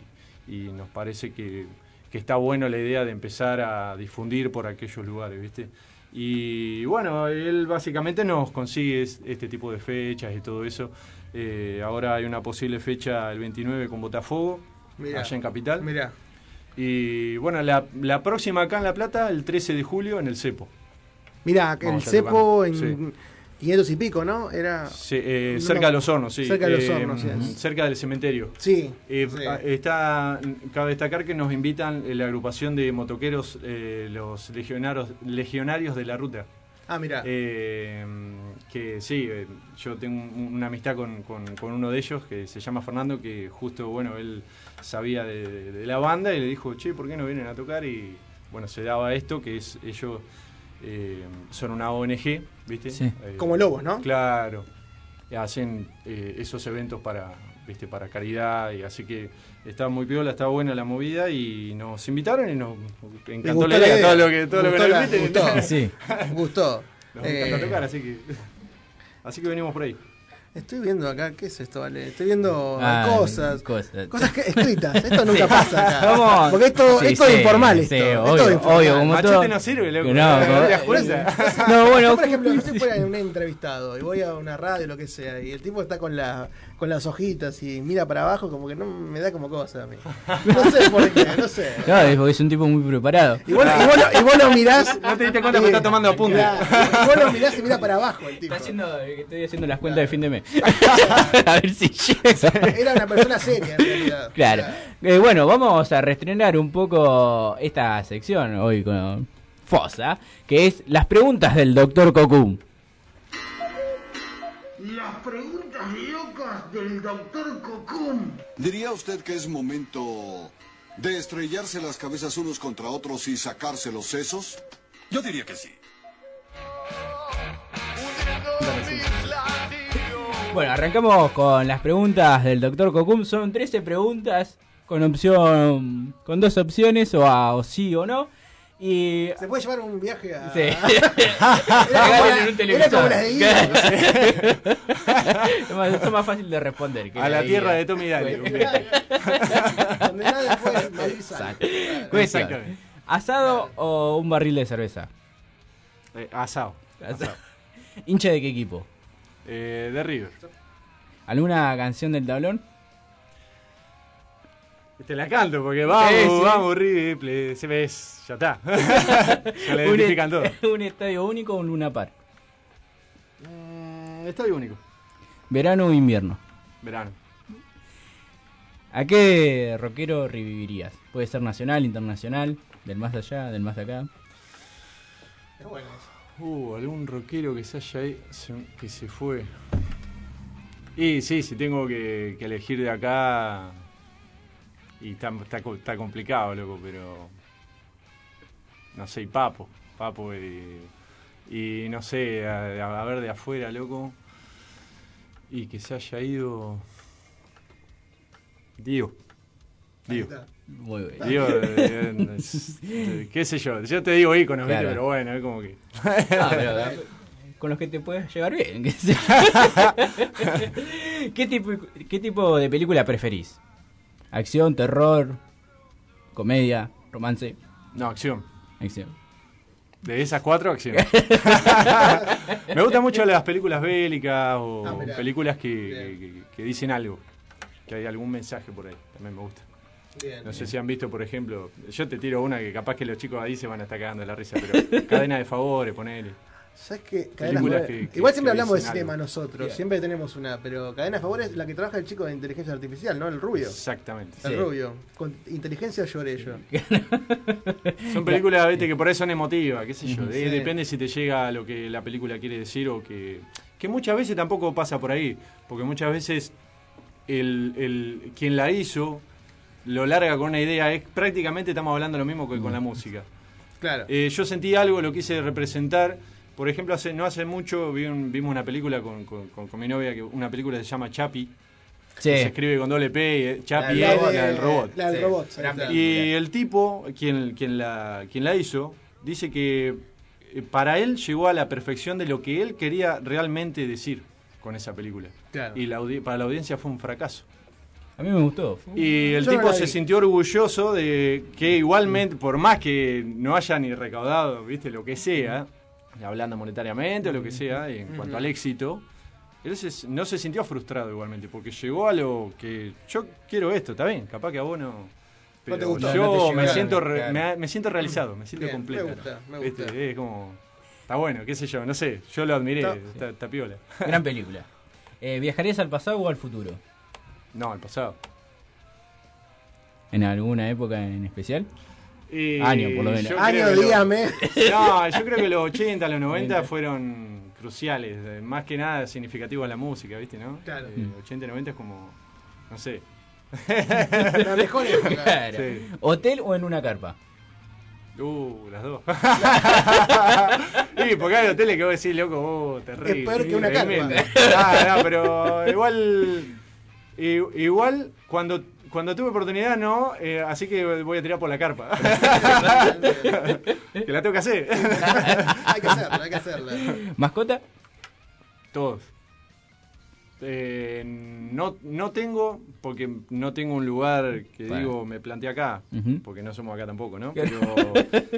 y nos parece que, que está bueno la idea de empezar a difundir por aquellos lugares, ¿viste? Y bueno, él básicamente nos consigue es- este tipo de fechas y todo eso. Eh, ahora hay una posible fecha el 29 con Botafogo, Mirá, allá en Capital. Mirá. Y bueno, la, la próxima acá en La Plata, el 13 de julio, en el Cepo. Mirá, el Vamos a cepo en Sí. 500 y pico, ¿no? Era. Sí, eh, No, cerca de los hornos, sí. Cerca de los Eh, hornos, sí. Cerca del cementerio. Sí, Eh, sí. a- Está, cabe destacar que nos invitan la agrupación de motoqueros, los legionarios, legionarios de la ruta. Ah, mirá. Eh, que sí, eh, yo tengo un- una amistad con, con- con uno de ellos que se llama Fernando, que justo, bueno, él sabía de, de la banda y le dijo, che, ¿por qué no vienen a tocar? Y bueno, se daba esto, que es ellos eh, son una ONG, ¿viste? Sí. Eh, Como Lobos, ¿no? Claro. Hacen eh, esos eventos para, ¿viste? para caridad y así que estaba muy piola, estaba buena la movida y nos invitaron y nos encantó la idea, todo lo que, todo lo que Gustó nos la- inviten. gustó. Sí. Gustó. Nos encanta Eh, tocar, así que. Así que venimos por ahí. Estoy viendo acá, ¿qué es esto, Ale? Estoy viendo Ah, cosas. cosas. Cosas que- escritas. Esto nunca Sí. pasa acá. Vamos. Porque esto, Sí, esto es informal. sí, esto. Esto obvio, es informal. obvio, como Machete todo- no sirve, loco. Que no, ¿No? No, bueno, Yo, por ejemplo, yo fuera un entrevistado y voy a una radio, lo que sea, y el tipo está con la con las hojitas y mira para abajo, como que no me da como cosa a mí. No sé por qué, no sé. Claro, es porque es un tipo muy preparado. Y vos, y vos lo, y vos lo mirás. No te diste cuenta porque está tomando apuntes. Claro, y vos lo mirás y mira para abajo el tipo. Está haciendo, que estoy haciendo las cuentas de fin de mes. a ver si llega. Era una persona seria en realidad. Claro. Eh, bueno, vamos a reestrenar un poco esta sección hoy con Fosa, que es las preguntas del doctor Cocum. Las preguntas locas del doctor Cocum. ¿Diría usted que es momento ¿De estrellarse las cabezas unos contra otros y sacarse los sesos? Yo diría que sí. Bueno, arrancamos con las preguntas del doctor Cocum. Son 13 preguntas con opción, con dos opciones, o a o sí o no. Y Se puede llevar un viaje a. Sí. era, como la- Regalen un era como las de es más- fácil de responder. que A la tierra de Tommy Daly. Bueno. un viaje. Donde nadie puede Exacto. Exactamente. ¿Asado o un barril de cerveza? Eh, asado. Asado. ¿Hincha de qué equipo? Eh, de River. ¿Alguna canción del tablón? Te la canto porque vamos, Sí, sí. vamos, River. Se ves, ya está. ya le Un identifican todo. ¿Un estadio único o un Luna Park? Mm, Estadio único. ¿Verano o invierno? Verano. ¿A qué rockero revivirías? Puede ser nacional, internacional, del más allá, del más acá. Es bueno eso. Uh, algún rockero que se haya i- se- que se fue. Y sí, si tengo que, elegir de acá. Y está, está, está complicado, loco, pero. No sé, y Papo. Papo y. Y no sé, a, a ver de afuera, loco. Y que se haya ido. Diego. Está. Muy bien. Diego, eh, eh, qué sé yo. Yo te digo íconos. Claro. pero bueno, es como que. Ah, pero, con los que te puedes llevar bien. qué sé. ¿Qué, tipo, ¿Qué tipo de película preferís? ¿Acción, terror, comedia, romance? No, acción. Acción. De esas cuatro, acción. Me gustan mucho las películas bélicas o Ah, películas que, que- que dicen algo. Que hay algún mensaje por ahí. También me gusta. Bien. No sé si han visto, por ejemplo, yo te tiro una que capaz que los chicos ahí se van a estar cagando de la risa, pero cadena de favores, ponele. ¿Sabes qué? Películas Cadena- que- que- Igual siempre hablamos de cinema algo. nosotros, Bien. siempre tenemos una, pero Cadena de Favor es la que trabaja el chico de inteligencia artificial, ¿no? El rubio. Exactamente. El Sí. rubio. Con inteligencia lloré yo. Son películas, viste, que por ahí son emotivas, qué sé yo. Depende si te llega a lo que la película quiere decir o que... Que muchas veces tampoco pasa por ahí, porque muchas veces el, el quien la hizo lo larga con una idea. Es prácticamente estamos hablando lo mismo que con la música. Claro. Eh, yo sentí algo, lo quise representar. Por ejemplo, hace, no hace mucho vi un- vimos una película con, con- con- con mi novia, que una película que se llama Chapi. Sí. Se escribe con doble P, y, eh, Chapi La es la del robot. La del Sí. robot. Y el tipo, quien, quien, la, quien la hizo, dice que eh, para él llegó a la perfección de lo que él quería realmente decir con esa película. Claro. Y la para la audiencia fue un fracaso. A mí me gustó. Y el Yo no tipo se sintió orgulloso de que igualmente, por más que no haya ni recaudado, viste, lo que sea, hablando monetariamente o lo que sea, en cuanto al éxito, él se- no se sintió frustrado igualmente, porque llegó a lo que yo quiero esto, está bien, capaz que a vos no. Pero te gustó. yo No te me, siento re- claro. me, me siento realizado, me siento Bien, completo. me gusta, me gusta. Es como. Está bueno, qué sé yo, no sé, yo lo admiré, Está- está, está piola. Gran película. Eh, ¿Viajarías al pasado o al futuro? No, el pasado. ¿En alguna época en especial? Y Año, por lo menos. Año, que lo- dígame. No, yo creo que los 80, los 90 90. fueron cruciales, eh, más que nada significativos en la música, ¿viste? ¿no? Claro. Eh, 80 y 90 es como, no sé. La mejor época. Claro. Sí. ¿Hotel o en una carpa? Uh, las dos. y porque hay hoteles que vos decís, loco, oh, terrible. Es peor que una carpa. Ah, no, pero igual, igual cuando cuando tuve oportunidad no, eh, así que voy a tirar por la carpa. que la tengo que hacer. hay que hacerla, hay que hacerla. ¿Mascota? Todos. Eh, no, no tengo, porque no tengo un lugar que Bueno. digo, me planteé acá, porque no somos acá tampoco, ¿no? Pero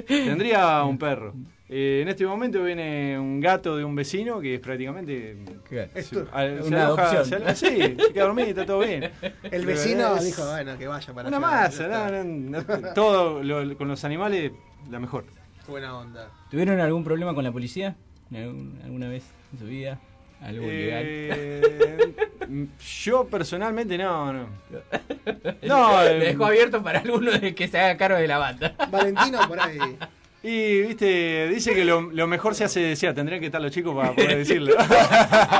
tendría un perro. Eh, en este momento viene un gato de un vecino que es prácticamente... Claro. se- Esto- al- se una aloja- adopción. se aloja- sí, se queda dormido, está todo bien. El vecino Es dijo, bueno, que vaya para Una allá, masa, no, no, no, todo lo- con los animales, la mejor. Buena onda. ¿Tuvieron algún problema con la policía? ¿Algún- ¿Alguna vez en su vida? ¿Algo ilegal? Eh, yo personalmente no, no. No, Le eh, dejó abierto para alguno de que se haga cargo de la banda. Valentino por ahí. Y, viste, dice que lo, lo mejor se hace desear. Tendrían que estar los chicos para poder decirlo.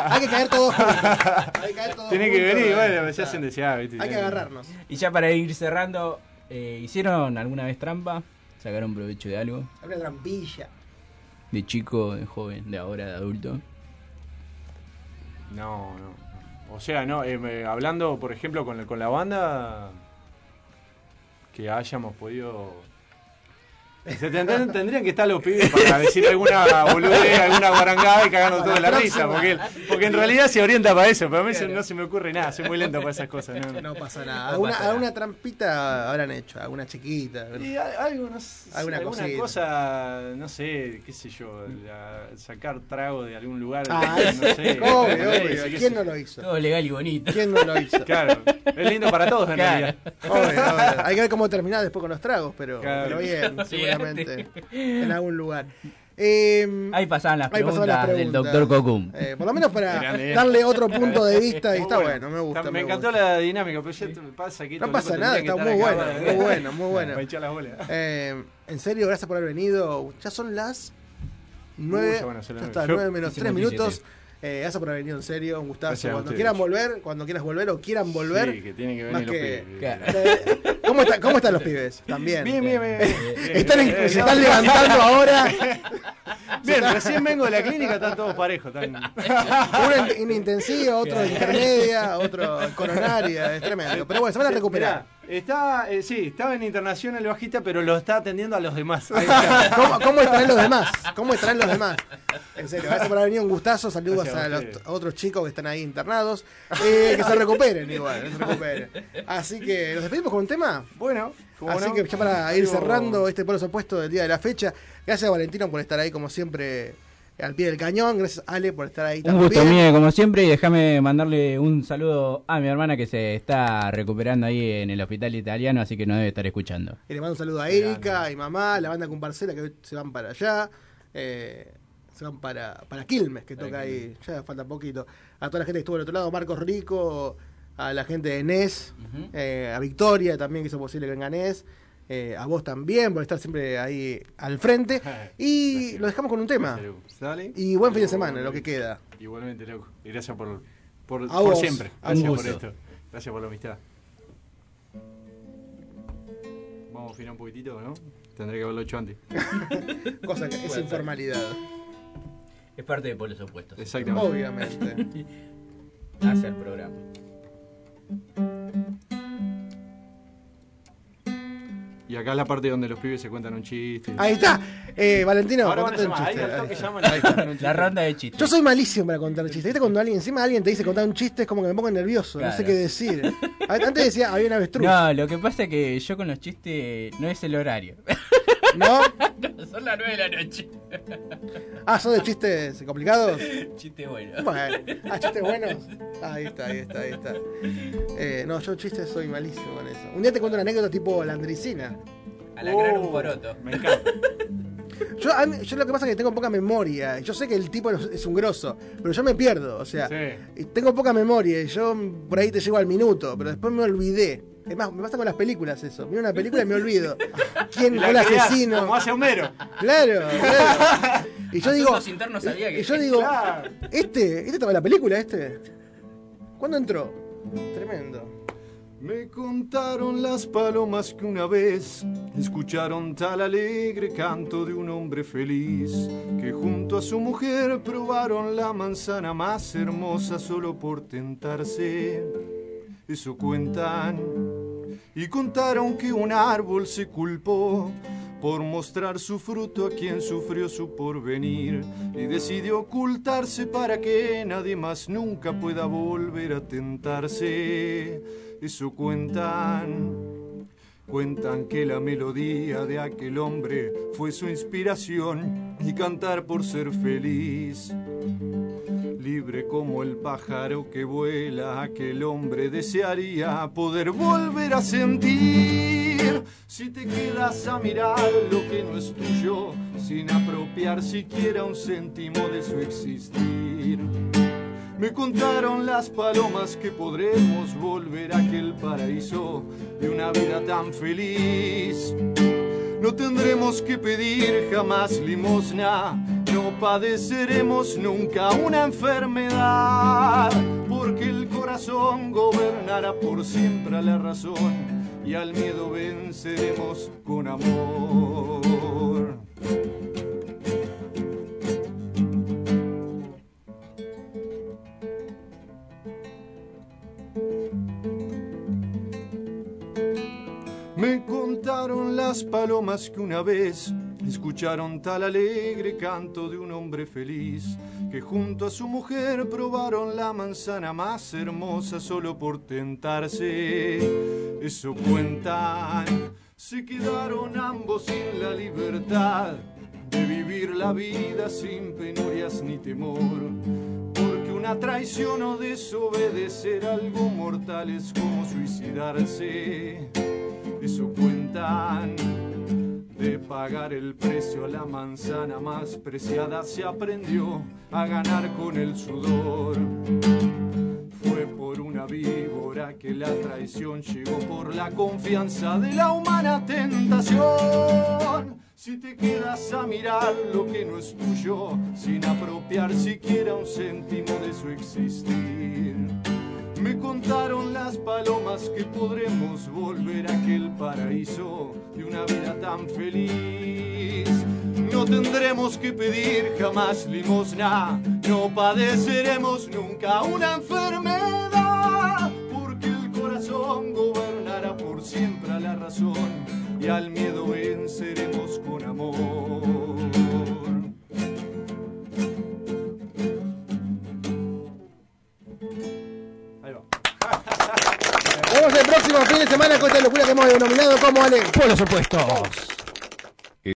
Hay que caer todos juntos. Hay que caer todos Tienen que venir, bueno, se hacen desear, viste. Hay que agarrarnos. Y ya para ir cerrando, Eh, ¿Hicieron alguna vez trampa? ¿Sacaron provecho de algo? Una trampilla. ¿De chico, de joven, de ahora, de adulto? No, no. O sea, no, eh, hablando, por ejemplo, con, con la banda, que hayamos podido... Se tendrían, tendrían que estar los pibes para decir alguna boludez, alguna guarangada y cagarnos Para toda la la risa, porque, porque en realidad se orienta para eso, pero a mí no se me ocurre nada, soy muy lento para esas cosas. No, No pasa nada. Alguna, pasa nada. alguna trampita habrán hecho, alguna chiquita. Y a- algo, no sé, Alguna cosa, no sé, qué sé yo, la- sacar trago de algún lugar, Ah, no sé. obvio, obvio. Sé ¿Quién no lo hizo? Todo legal y bonito. ¿Quién no lo hizo? Claro, es lindo para todos en Claro. realidad. Obvio, obvio. Hay que ver cómo terminar después con los tragos, pero, Claro. pero bien, Olvídate. Seguramente. En algún lugar. Eh, Ahí pasaban las ahí pasaban preguntas las del preguntas. Dr. Cocum. Eh, por lo menos para Grande. darle otro punto de vista y está bueno, me gusta. Está- me Me encantó gusta. la dinámica, pero ya te- pasa que No pasa nada, está muy bueno, muy bueno, muy bueno. Para echar las bolas. Eh, en serio, gracias por haber venido. Ya son las nueve, ya van a ser las ya nueve. está, Yo- nueve menos hicimos tres minutos. 17. Eh, gracias por haber venido, en serio, un gustazo. Gracias Cuando quieran volver, cuando quieras volver o quieran volver. Sí, que tienen que venir los que- pibes. ¿Cómo, está- ¿Cómo están los pibes? También. Bien, bien, bien. Están Bien, se están levantando ahora. Bien, recién vengo de la clínica, están todos parejos. Están... Uno en, en intensiva, otro en intermedia, otro en coronaria, es tremendo. Pero bueno, se van a recuperar. Está, eh, sí, estaba en internación el bajista, pero lo está atendiendo a los demás. ¿Cómo, ¿Cómo estarán los demás? ¿Cómo estarán los demás? En serio, gracias por haber venido, un gustazo. Saludos Gracias a los a otros chicos que están ahí internados. Eh, que se recuperen igual, que se recuperen. Así que, ¿nos despedimos con un tema? Bueno, ¿cómo Así no? que ya para ir cerrando este pueblo opuesto del día de la fecha. Gracias Valentino por estar ahí como siempre al pie del cañón. Gracias Ale por estar ahí Un también. gusto mío, como siempre, y déjame mandarle un saludo a mi hermana que se está recuperando ahí en el hospital italiano, así que nos debe estar escuchando. Y le mando un saludo a Erika, a mi mamá, la banda con Parcela que hoy se van para allá. eh, se van para, para Quilmes, que toca ahí. Ya falta poquito. A toda la gente que estuvo del otro lado, Marcos Rico, a la gente de NES, eh, a Victoria también que hizo posible que venga NES. Eh, a vos también por estar siempre ahí al frente. Y lo dejamos con un tema. ¿Sale? Y buen fin de semana, lo que queda. Igualmente, loco. Y gracias por, por, A por vos, siempre. Gracias por esto. Gracias por la amistad. Vamos a afinar un poquitito, ¿no? Tendré que haberlo hecho antes. Cosa que es informalidad. Es parte de polos opuestos. Exactamente. Obviamente. Hace el programa. Y acá es la parte donde los pibes se cuentan un chiste. Ahí está. Eh, Valentino, Ahora van a un ahí al toque llaman Ahí está. La ronda de chistes. Yo soy malísimo para contar chistes. ¿Viste cuando alguien, encima alguien te dice contar un chiste es como que me pongo nervioso, no sé qué decir. Antes decía, había un avestruz. No, lo que pasa es que yo con los chistes no es el horario. ¿No? No, son las 9 de la noche. Ah, ¿son de chistes complicados? Chiste bueno. Bueno, ah, chistes buenos. Ahí está, ahí está, ahí está. Eh, no, yo chistes soy malísimo con eso. Un día te cuento una anécdota tipo landricina. A la gran Oh. un poroto. Me encanta. Yo, a mí- yo lo que pasa es que tengo poca memoria. Yo sé que el tipo es un grosso, pero yo me pierdo. O sea, tengo poca memoria. y Yo por ahí te llego al minuto, pero después me olvidé. Es más, me pasa con las películas eso. Miro una película y me olvido. ¿Quién fue el asesino? Como hace Homero. Claro, claro. Y yo digo. Internos sabía que- Y yo digo, Claro. este, este estaba en la película, este. ¿Cuándo entró? Tremendo. Me contaron las palomas que una vez escucharon tal alegre canto de un hombre feliz que junto a su mujer probaron la manzana más hermosa solo por tentarse. Eso cuentan. Y contaron que un árbol se culpó por mostrar su fruto a quien sufrió su porvenir y decidió ocultarse para que nadie más nunca pueda volver a tentarse. Eso cuentan. Cuentan que la melodía de aquel hombre fue su inspiración y cantar por ser feliz. Como el pájaro que vuela, aquel hombre desearía poder volver a sentir. Si te quedas a mirar lo que no es tuyo, sin apropiar siquiera un céntimo de su existir. Me contaron las palomas que podremos volver a aquel paraíso de una vida tan feliz. No tendremos que pedir jamás limosna, no padeceremos nunca una enfermedad, porque el corazón gobernará por siempre a la razón y al miedo venceremos con amor. Las palomas que una vez escucharon tal alegre canto de un hombre feliz que junto a su mujer probaron la manzana más hermosa solo por tentarse. Eso cuentan, se quedaron ambos sin la libertad de vivir la vida sin penurias ni temor. Porque una traición o desobedecer algo mortal es como suicidarse. Eso cuentan de pagar el precio a la manzana más preciada se aprendió a ganar con el sudor. Fue por una víbora que la traición llegó por la confianza de la humana tentación. Si te quedas a mirar lo que no es tuyo, sin apropiar siquiera un céntimo de su existir. Me contaron las palomas que podremos volver a aquel paraíso de una vida tan feliz. No tendremos que pedir jamás limosna, no padeceremos nunca una enfermedad, porque el corazón gobernará por siempre a la razón y al miedo venceremos con amor. Vemos el próximo fin de semana con esta locura que hemos denominado como Ale. Por los.